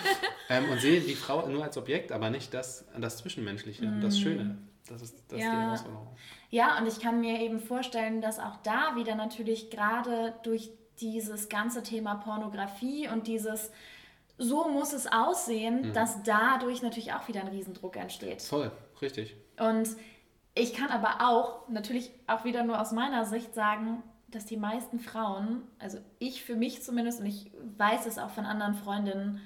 Ähm, und sehe die Frau nur als Objekt, aber nicht das, das Zwischenmenschliche, das Schöne. Das ist, das ist die Ja. Herausforderung. Ja, und ich kann mir eben vorstellen, dass auch da wieder natürlich gerade durch dieses ganze Thema Pornografie und dieses so muss es aussehen, Mhm. dass dadurch natürlich auch wieder ein Riesendruck entsteht. Voll, richtig. Und ich kann aber auch, natürlich auch wieder nur aus meiner Sicht sagen, dass die meisten Frauen, also ich für mich zumindest, und ich weiß es auch von anderen Freundinnen,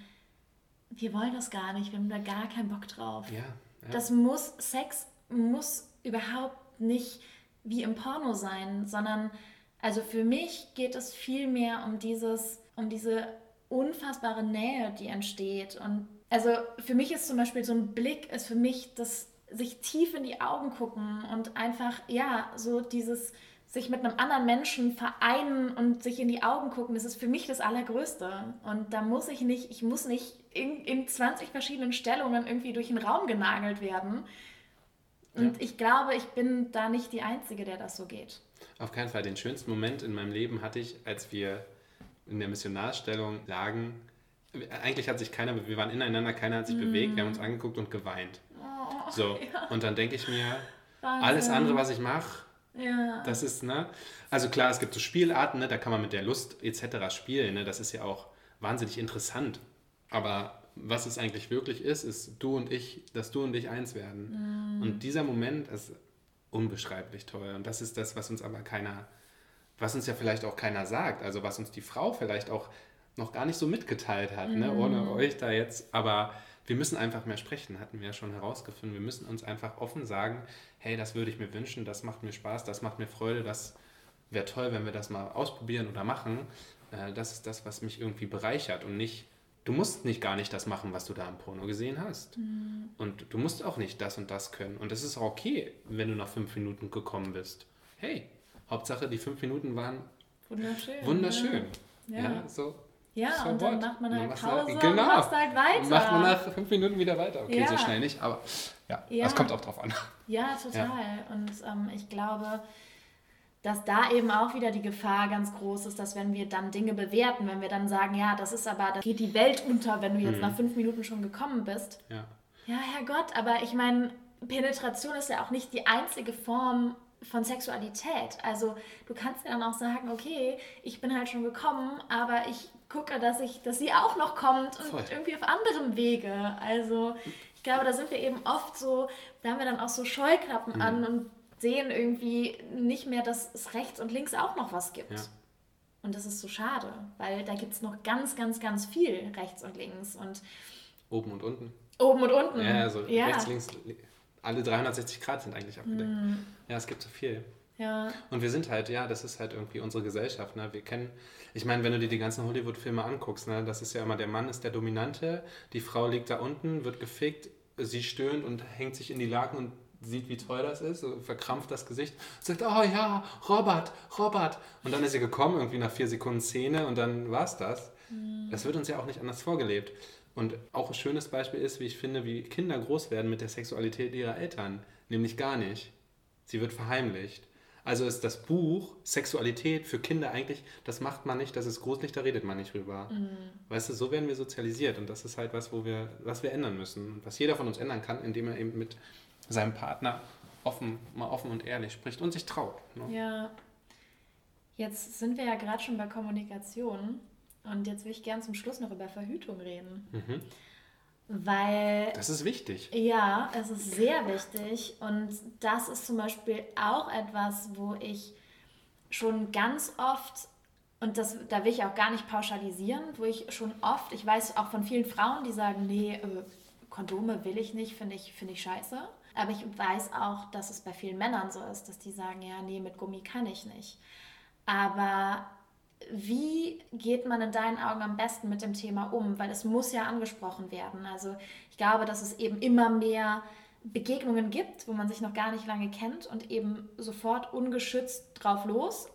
wir wollen das gar nicht, wir haben da gar keinen Bock drauf. Ja, ja. Das muss, Sex muss überhaupt nicht wie im Porno sein, sondern also für mich geht es viel mehr um dieses, um diese unfassbare Nähe, die entsteht. Und also für mich ist zum Beispiel so ein Blick, ist für mich das sich tief in die Augen gucken und einfach, ja, so dieses sich mit einem anderen Menschen vereinen und sich in die Augen gucken, das ist für mich das Allergrößte. Und da muss ich nicht, ich muss nicht in, in 20 verschiedenen Stellungen irgendwie durch den Raum genagelt werden. Und ich glaube, ich bin da nicht die Einzige, der das so geht. Auf keinen Fall. Den schönsten Moment in meinem Leben hatte ich, als wir in der Missionarstellung lagen. Eigentlich hat sich keiner, wir waren ineinander, keiner hat sich bewegt, wir haben uns angeguckt und geweint. So, und dann denke ich mir, alles andere, was ich mache, Ja. das ist, ne? Also klar, es gibt so Spielarten, ne? da kann man mit der Lust etc. spielen, ne? Das ist ja auch wahnsinnig interessant. Aber was es eigentlich wirklich ist, ist du und ich, dass du und ich eins werden. Und dieser Moment ist unbeschreiblich toll. Und das ist das, was uns aber keiner, was uns ja vielleicht auch keiner sagt. Also was uns die Frau vielleicht auch noch gar nicht so mitgeteilt hat, ne? ohne euch da jetzt. Aber wir müssen einfach mehr sprechen, hatten wir ja schon herausgefunden. Wir müssen uns einfach offen sagen, hey, das würde ich mir wünschen, das macht mir Spaß, das macht mir Freude, das wäre toll, wenn wir das mal ausprobieren oder machen. Äh, Das ist das, was mich irgendwie bereichert und nicht, du musst nicht gar nicht das machen, was du da im Porno gesehen hast. Und du musst auch nicht das und das können. Und es ist auch okay, wenn du nach fünf Minuten gekommen bist. Hey, Hauptsache die fünf Minuten waren Wunderschön. wunderschön. Ja. Ja, so. Ja, so und dann what? macht man Dann halt machst du Pause und genau. machst halt weiter. Macht man nach fünf Minuten wieder weiter. Okay, Ja. so schnell nicht, aber ja, Ja. das kommt auch drauf an. Ja, total. Und ähm, ich glaube, dass da eben auch wieder die Gefahr ganz groß ist, dass wenn wir dann Dinge bewerten, wenn wir dann sagen, ja, das ist aber, da geht die Welt unter, wenn du jetzt nach fünf Minuten schon gekommen bist. Ja. Ja, Herrgott, aber ich meine, Penetration ist ja auch nicht die einzige Form von Sexualität. Also du kannst ja dann auch sagen, okay, ich bin halt schon gekommen, aber ich gucke, dass ich, dass sie auch noch kommt und Voll. irgendwie auf anderem Wege. Also ich glaube, da sind wir eben oft so, da haben wir dann auch so Scheuklappen Mhm. an und sehen irgendwie nicht mehr, dass es rechts und links auch noch was gibt. Ja. Und das ist so schade, weil da gibt es noch ganz, ganz, ganz viel rechts und links und Oben und unten. oben und unten. Ja, also ja. rechts, links, li- alle 360 Grad sind eigentlich abgedeckt. Mhm. Ja, es gibt so viel. Ja. Und wir sind halt, ja, das ist halt irgendwie unsere Gesellschaft. Ne? Wir kennen, ich meine, wenn du dir die ganzen Hollywood-Filme anguckst, ne, das ist ja immer, der Mann ist der Dominante, die Frau liegt da unten, wird gefickt, sie stöhnt und hängt sich in die Laken und sieht, wie toll das ist, verkrampft das Gesicht, sagt, oh ja, Robert, Robert. Und dann ist sie gekommen, irgendwie nach vier Sekunden Szene und dann war es das. Das wird uns ja auch nicht anders vorgelebt. Und auch ein schönes Beispiel ist, wie ich finde, wie Kinder groß werden mit der Sexualität ihrer Eltern. Nämlich gar nicht. Sie wird verheimlicht. Also ist das Buch Sexualität für Kinder eigentlich, das macht man nicht, das ist gruselig, da redet man nicht drüber. Weißt du, so werden wir sozialisiert und das ist halt was, wo wir, was wir ändern müssen. Und was jeder von uns ändern kann, indem er eben mit seinem Partner offen, mal offen und ehrlich spricht und sich traut. Ne? Ja. Jetzt sind wir ja gerade schon bei Kommunikation und jetzt will ich gern zum Schluss noch über Verhütung reden. Mhm. Weil. Das ist wichtig. Ja, es ist sehr wichtig und das ist zum Beispiel auch etwas, wo ich schon ganz oft und das, da will ich auch gar nicht pauschalisieren, wo ich schon oft, ich weiß auch von vielen Frauen, die sagen, nee, äh, Kondome will ich nicht, finde ich, find ich scheiße. Aber ich weiß auch, dass es bei vielen Männern so ist, dass die sagen, ja, nee, mit Gummi kann ich nicht. Aber wie geht man in deinen Augen am besten mit dem Thema um? Weil es muss ja angesprochen werden. Also ich glaube, dass es eben immer mehr Begegnungen gibt, wo man sich noch gar nicht lange kennt und eben sofort ungeschützt drauf los.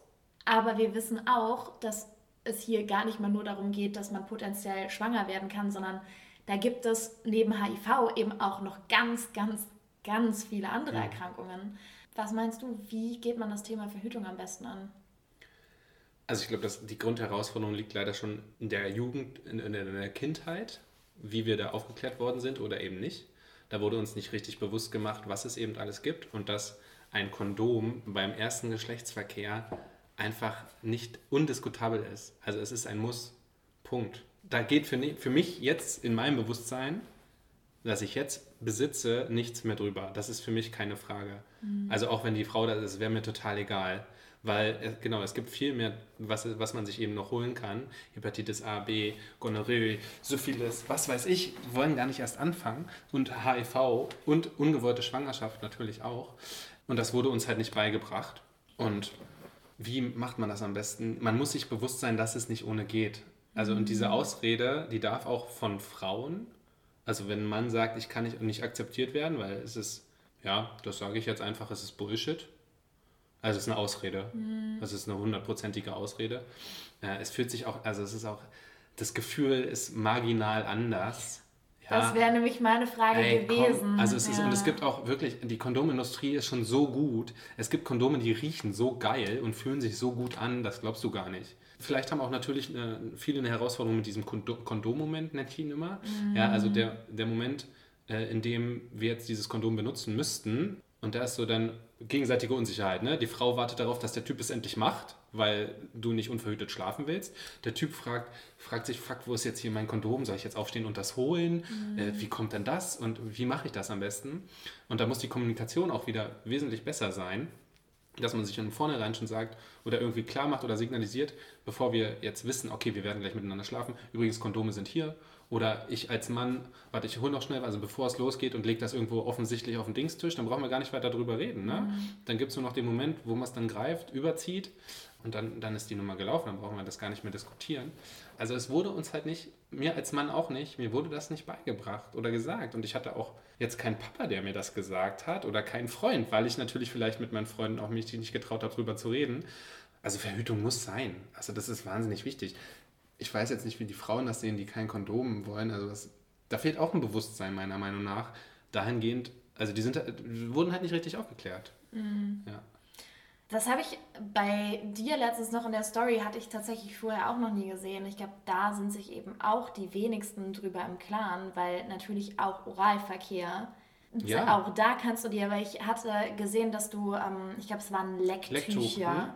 Aber wir wissen auch, dass es hier gar nicht mal nur darum geht, dass man potenziell schwanger werden kann, sondern da gibt es neben HIV eben auch noch ganz, ganz, ganz viele andere. Erkrankungen. Was meinst du, wie geht man das Thema Verhütung am besten an? Also ich glaube, dass die Grundherausforderung liegt leider schon in der Jugend, in, in, der Kindheit, wie wir da aufgeklärt worden sind oder eben nicht. Da wurde uns nicht richtig bewusst gemacht, was es eben alles gibt und dass ein Kondom beim ersten Geschlechtsverkehr einfach nicht undiskutabel ist. Also es ist ein Muss. Punkt. Da geht für, für mich jetzt in meinem Bewusstsein dass ich jetzt besitze, nichts mehr drüber. Das ist für mich keine Frage. Mhm. Also auch wenn die Frau da ist, wäre mir total egal. Weil, genau, es gibt viel mehr, was, was man sich eben noch holen kann. Hepatitis A, B, Gonorrhoe, Syphilis, was weiß ich, wollen gar nicht erst anfangen. Und HIV und ungewollte Schwangerschaft natürlich auch. Und das wurde uns halt nicht beigebracht. Und wie macht man das am besten? Man muss sich bewusst sein, dass es nicht ohne geht. Also, und diese mhm. Ausrede, die darf auch von Frauen also wenn ein Mann sagt, ich kann nicht, nicht akzeptiert werden, weil es ist, ja, das sage ich jetzt einfach, es ist Bullshit. Also es ist eine Ausrede. Mhm. Das ist eine hundertprozentige Ausrede. Ja, es fühlt sich auch, also es ist auch, das Gefühl ist marginal anders. Ja. Das wäre nämlich meine Frage Ey, gewesen. Komm, also es ist, ja. und es gibt auch wirklich, die Kondomindustrie ist schon so gut. Es gibt Kondome, die riechen so geil und fühlen sich so gut an, das glaubst du gar nicht. Vielleicht haben auch natürlich eine, viele eine Herausforderung mit diesem Kondommoment, nennt ich ihn immer. Mhm. Ja, also der, der Moment, äh, in dem wir jetzt dieses Kondom benutzen müssten. Und da ist so dann gegenseitige Unsicherheit. Ne? Die Frau wartet darauf, dass der Typ es endlich macht, weil du nicht unverhütet schlafen willst. Der Typ fragt, fragt sich, fuck, wo ist jetzt hier mein Kondom? Soll ich jetzt aufstehen und das holen? Mhm. Äh, wie kommt denn das? Und wie mache ich das am besten? Und da muss die Kommunikation auch wieder wesentlich besser sein dass man sich von vornherein schon sagt oder irgendwie klar macht oder signalisiert, bevor wir jetzt wissen, okay, wir werden gleich miteinander schlafen. Übrigens, Kondome sind hier. Oder ich als Mann, warte, ich hole noch schnell, also bevor es losgeht und lege das irgendwo offensichtlich auf den Dingstisch, dann brauchen wir gar nicht weiter darüber reden. Ne? Mhm. Dann gibt es nur noch den Moment, wo man es dann greift, überzieht und dann, dann ist die Nummer gelaufen, dann brauchen wir das gar nicht mehr diskutieren. Also es wurde uns halt nicht, mir als Mann auch nicht, mir wurde das nicht beigebracht oder gesagt. Und ich hatte auch jetzt keinen Papa, der mir das gesagt hat oder keinen Freund, weil ich natürlich vielleicht mit meinen Freunden auch mich nicht getraut habe, darüber zu reden. Also Verhütung muss sein. Also das ist wahnsinnig wichtig. Ich weiß jetzt nicht, wie die Frauen das sehen, die kein Kondom wollen. Also das, da fehlt auch ein Bewusstsein meiner Meinung nach. Dahingehend, also die sind, wurden halt nicht richtig aufgeklärt. Mhm. Ja. Das habe ich bei dir letztens noch in der Story, hatte ich tatsächlich vorher auch noch nie gesehen. Ich glaube, da sind sich eben auch die wenigsten drüber im Klaren, weil natürlich auch Oralverkehr, ja. auch da kannst du dir, weil ich hatte gesehen, dass du, ähm, ich glaube, es waren Lecktücher, mhm.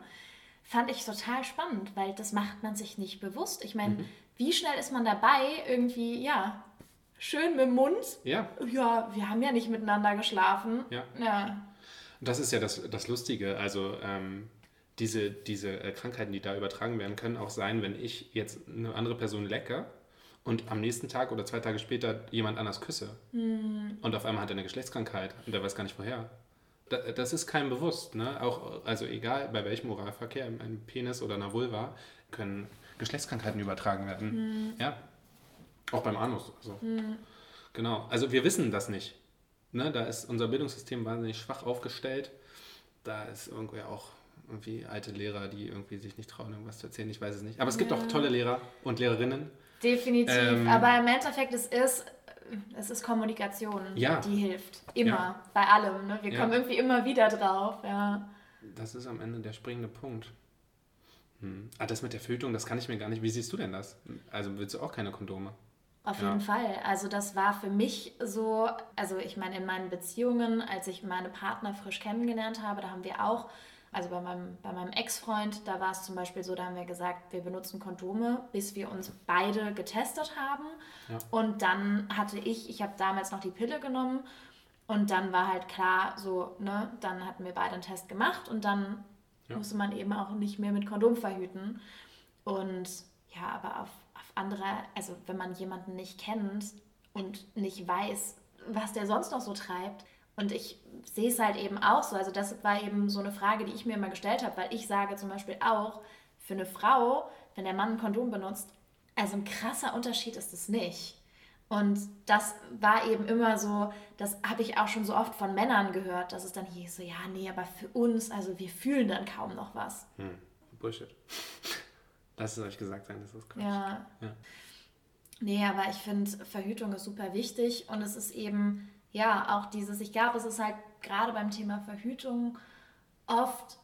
Fand ich total spannend, weil das macht man sich nicht bewusst. Ich meine, mhm. wie schnell ist man dabei, irgendwie, ja, schön mit dem Mund? Ja. Ja, wir haben ja nicht miteinander geschlafen. Ja. ja. Das ist ja das, das Lustige. Also ähm, diese, diese äh, Krankheiten, die da übertragen werden, können auch sein, wenn ich jetzt eine andere Person lecke und am nächsten Tag oder zwei Tage später jemand anders küsse. Mhm. Und auf einmal hat er eine Geschlechtskrankheit und der weiß gar nicht woher. Das ist keinem bewusst. Ne? Auch, also egal bei welchem Oralverkehr, einem Penis oder einer Vulva, können Geschlechtskrankheiten übertragen werden. Mhm. Ja. Auch beim Anus. Also. Mhm. Genau. Also wir wissen das nicht. Ne, da ist unser Bildungssystem wahnsinnig schwach aufgestellt. Da ist irgendwie auch irgendwie alte Lehrer, die irgendwie sich nicht trauen, irgendwas zu erzählen. Ich weiß es nicht. Aber es gibt ja. auch tolle Lehrer und Lehrerinnen. Definitiv. Ähm, Aber im Endeffekt, es ist, es ist Kommunikation, ja. die hilft. Immer. Ja. Bei allem. Ne? Wir kommen irgendwie immer wieder drauf. Ja. Das ist am Ende der springende Punkt. Hm. Ah, das mit der Fötung, das kann ich mir gar nicht. Wie siehst du denn das? Also willst du auch keine Kondome? Auf ja. jeden Fall. Also das war für mich so, also ich meine, in meinen Beziehungen, als ich meine Partner frisch kennengelernt habe, da haben wir auch, also bei meinem, bei meinem Ex-Freund, da war es zum Beispiel so, da haben wir gesagt, wir benutzen Kondome, bis wir uns beide getestet haben. Ja. Und dann hatte ich, ich habe damals noch die Pille genommen und dann war halt klar, so, ne, dann hatten wir beide einen Test gemacht und dann ja. musste man eben auch nicht mehr mit Kondom verhüten. Und ja, aber auf andere, also wenn man jemanden nicht kennt und nicht weiß, was der sonst noch so treibt. Und ich sehe es halt eben auch so. Also das war eben so eine Frage, die ich mir immer gestellt habe, weil ich sage zum Beispiel auch, für eine Frau, wenn der Mann ein Kondom benutzt, also ein krasser Unterschied ist es nicht. Und das war eben immer so, das habe ich auch schon so oft von Männern gehört, dass es dann hieß so, ja, nee, aber für uns, also wir fühlen dann kaum noch was. Hm. Bullshit. Lass es euch gesagt sein, das ist Quatsch. Ja. ja. Nee, aber ich finde, Verhütung ist super wichtig und es ist eben, ja, auch dieses, ich glaube, es ist halt gerade beim Thema Verhütung oft,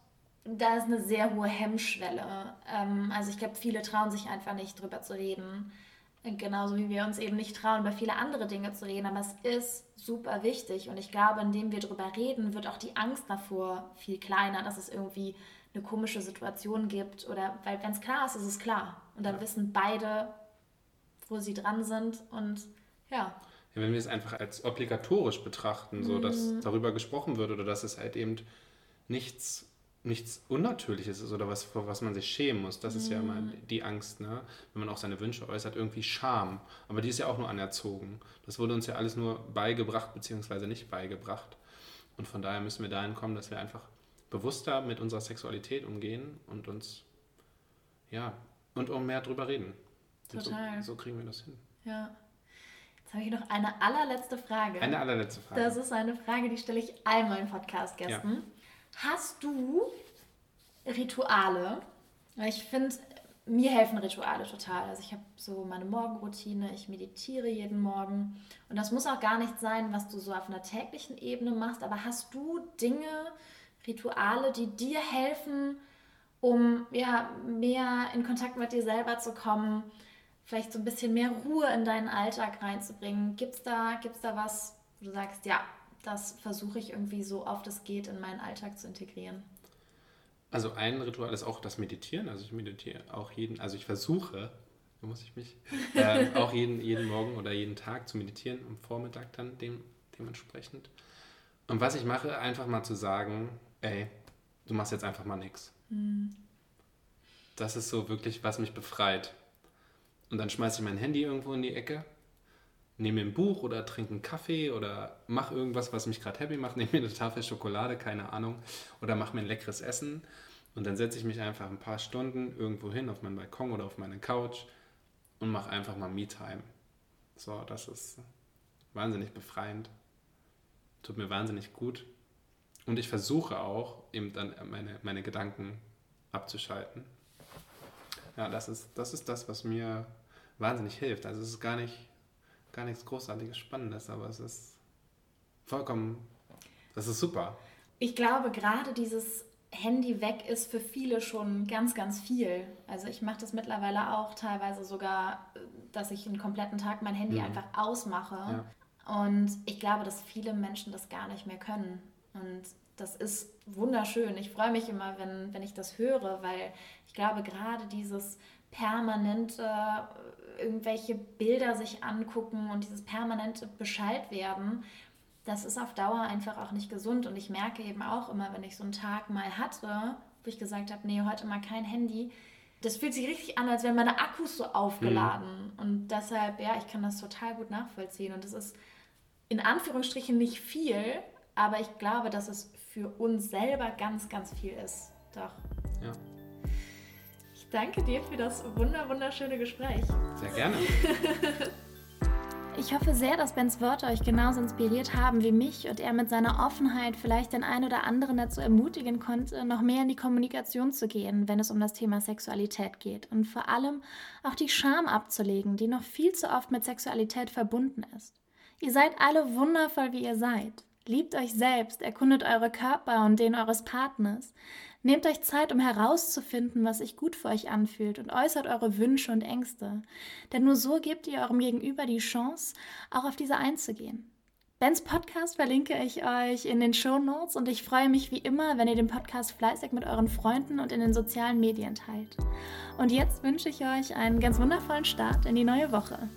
da ist eine sehr hohe Hemmschwelle. Ähm, also ich glaube, viele trauen sich einfach nicht drüber zu reden. Genauso wie wir uns eben nicht trauen, über viele andere Dinge zu reden. Aber es ist super wichtig. Und ich glaube, indem wir drüber reden, wird auch die Angst davor viel kleiner, dass es irgendwie eine komische Situation gibt oder weil wenn es klar ist, ist es klar und dann ja. wissen beide, wo sie dran sind und ja. Wenn wir es einfach als obligatorisch betrachten, so dass mhm. darüber gesprochen wird oder dass es halt eben nichts nichts Unnatürliches ist oder was, vor was man sich schämen muss. Das ist ja immer mhm. die Angst, ne? wenn man auch seine Wünsche äußert, irgendwie Scham. Aber die ist ja auch nur anerzogen. Das wurde uns ja alles nur beigebracht, beziehungsweise nicht beigebracht. Und von daher müssen wir dahin kommen, dass wir einfach bewusster mit unserer Sexualität umgehen und uns, ja, und um mehr drüber reden. Total. So, so, kriegen wir das hin. Ja. Jetzt habe ich noch eine allerletzte Frage. Eine allerletzte Frage. Das ist eine Frage, die stelle ich all meinen Podcast-Gästen. Ja. Hast du Rituale? Ich finde, mir helfen Rituale total. Also ich habe so meine Morgenroutine, ich meditiere jeden Morgen. Und das muss auch gar nicht sein, was du so auf einer täglichen Ebene machst, aber hast du Dinge, Rituale, die dir helfen, um ja, mehr in Kontakt mit dir selber zu kommen, vielleicht so ein bisschen mehr Ruhe in deinen Alltag reinzubringen. Gibt es da, gibt's da was, wo du sagst, ja, das versuche ich irgendwie so oft es geht in meinen Alltag zu integrieren? Also ein Ritual ist auch das Meditieren. Also ich meditiere auch jeden, also ich versuche, da muss ich mich, äh, auch jeden, jeden Morgen oder jeden Tag zu meditieren, am Vormittag dann dem, dementsprechend. Und was ich mache, einfach mal zu sagen, ey, du machst jetzt einfach mal nichts. Mhm. Das ist so wirklich, was mich befreit. Und dann schmeiße ich mein Handy irgendwo in die Ecke, nehme ein Buch oder trinke einen Kaffee oder mache irgendwas, was mich gerade happy macht, nehme mir eine Tafel Schokolade, keine Ahnung, oder mache mir ein leckeres Essen. Und dann setze ich mich einfach ein paar Stunden irgendwo hin auf meinen Balkon oder auf meine Couch und mache einfach mal Me-Time. So, das ist wahnsinnig befreiend. Tut mir wahnsinnig gut. Und ich versuche auch, eben dann meine, meine Gedanken abzuschalten. Ja, das ist, das ist das, was mir wahnsinnig hilft. Also es ist gar nicht, gar nichts Großartiges, Spannendes, aber es ist vollkommen, das ist super. Ich glaube, gerade dieses Handy weg ist für viele schon ganz, ganz viel. Also ich mache das mittlerweile auch teilweise sogar, dass ich einen kompletten Tag mein Handy mhm. einfach ausmache. Ja. Und ich glaube, dass viele Menschen das gar nicht mehr können. Und das ist wunderschön. Ich freue mich immer, wenn, wenn ich das höre, weil ich glaube, gerade dieses permanente irgendwelche Bilder sich angucken und dieses permanente Bescheid werden, das ist auf Dauer einfach auch nicht gesund. Und ich merke eben auch immer, wenn ich so einen Tag mal hatte, wo ich gesagt habe, nee, heute mal kein Handy, das fühlt sich richtig an, als wären meine Akkus so aufgeladen. Mhm. Und deshalb, ja, ich kann das total gut nachvollziehen. Und das ist in Anführungsstrichen nicht viel, aber ich glaube, dass es für uns selber ganz, ganz viel ist. Doch. Ja. Ich danke dir für das wunder wunderschöne Gespräch. Sehr gerne. Ich hoffe sehr, dass Bens Worte euch genauso inspiriert haben wie mich und er mit seiner Offenheit vielleicht den einen oder anderen dazu ermutigen konnte, noch mehr in die Kommunikation zu gehen, wenn es um das Thema Sexualität geht und vor allem auch die Scham abzulegen, die noch viel zu oft mit Sexualität verbunden ist. Ihr seid alle wundervoll, wie ihr seid. Liebt euch selbst, erkundet eure Körper und den eures Partners. Nehmt euch Zeit, um herauszufinden, was sich gut für euch anfühlt und äußert eure Wünsche und Ängste. Denn nur so gebt ihr eurem Gegenüber die Chance, auch auf diese einzugehen. Bens Podcast verlinke ich euch in den Show Notes und ich freue mich wie immer, wenn ihr den Podcast fleißig mit euren Freunden und in den sozialen Medien teilt. Und jetzt wünsche ich euch einen ganz wundervollen Start in die neue Woche.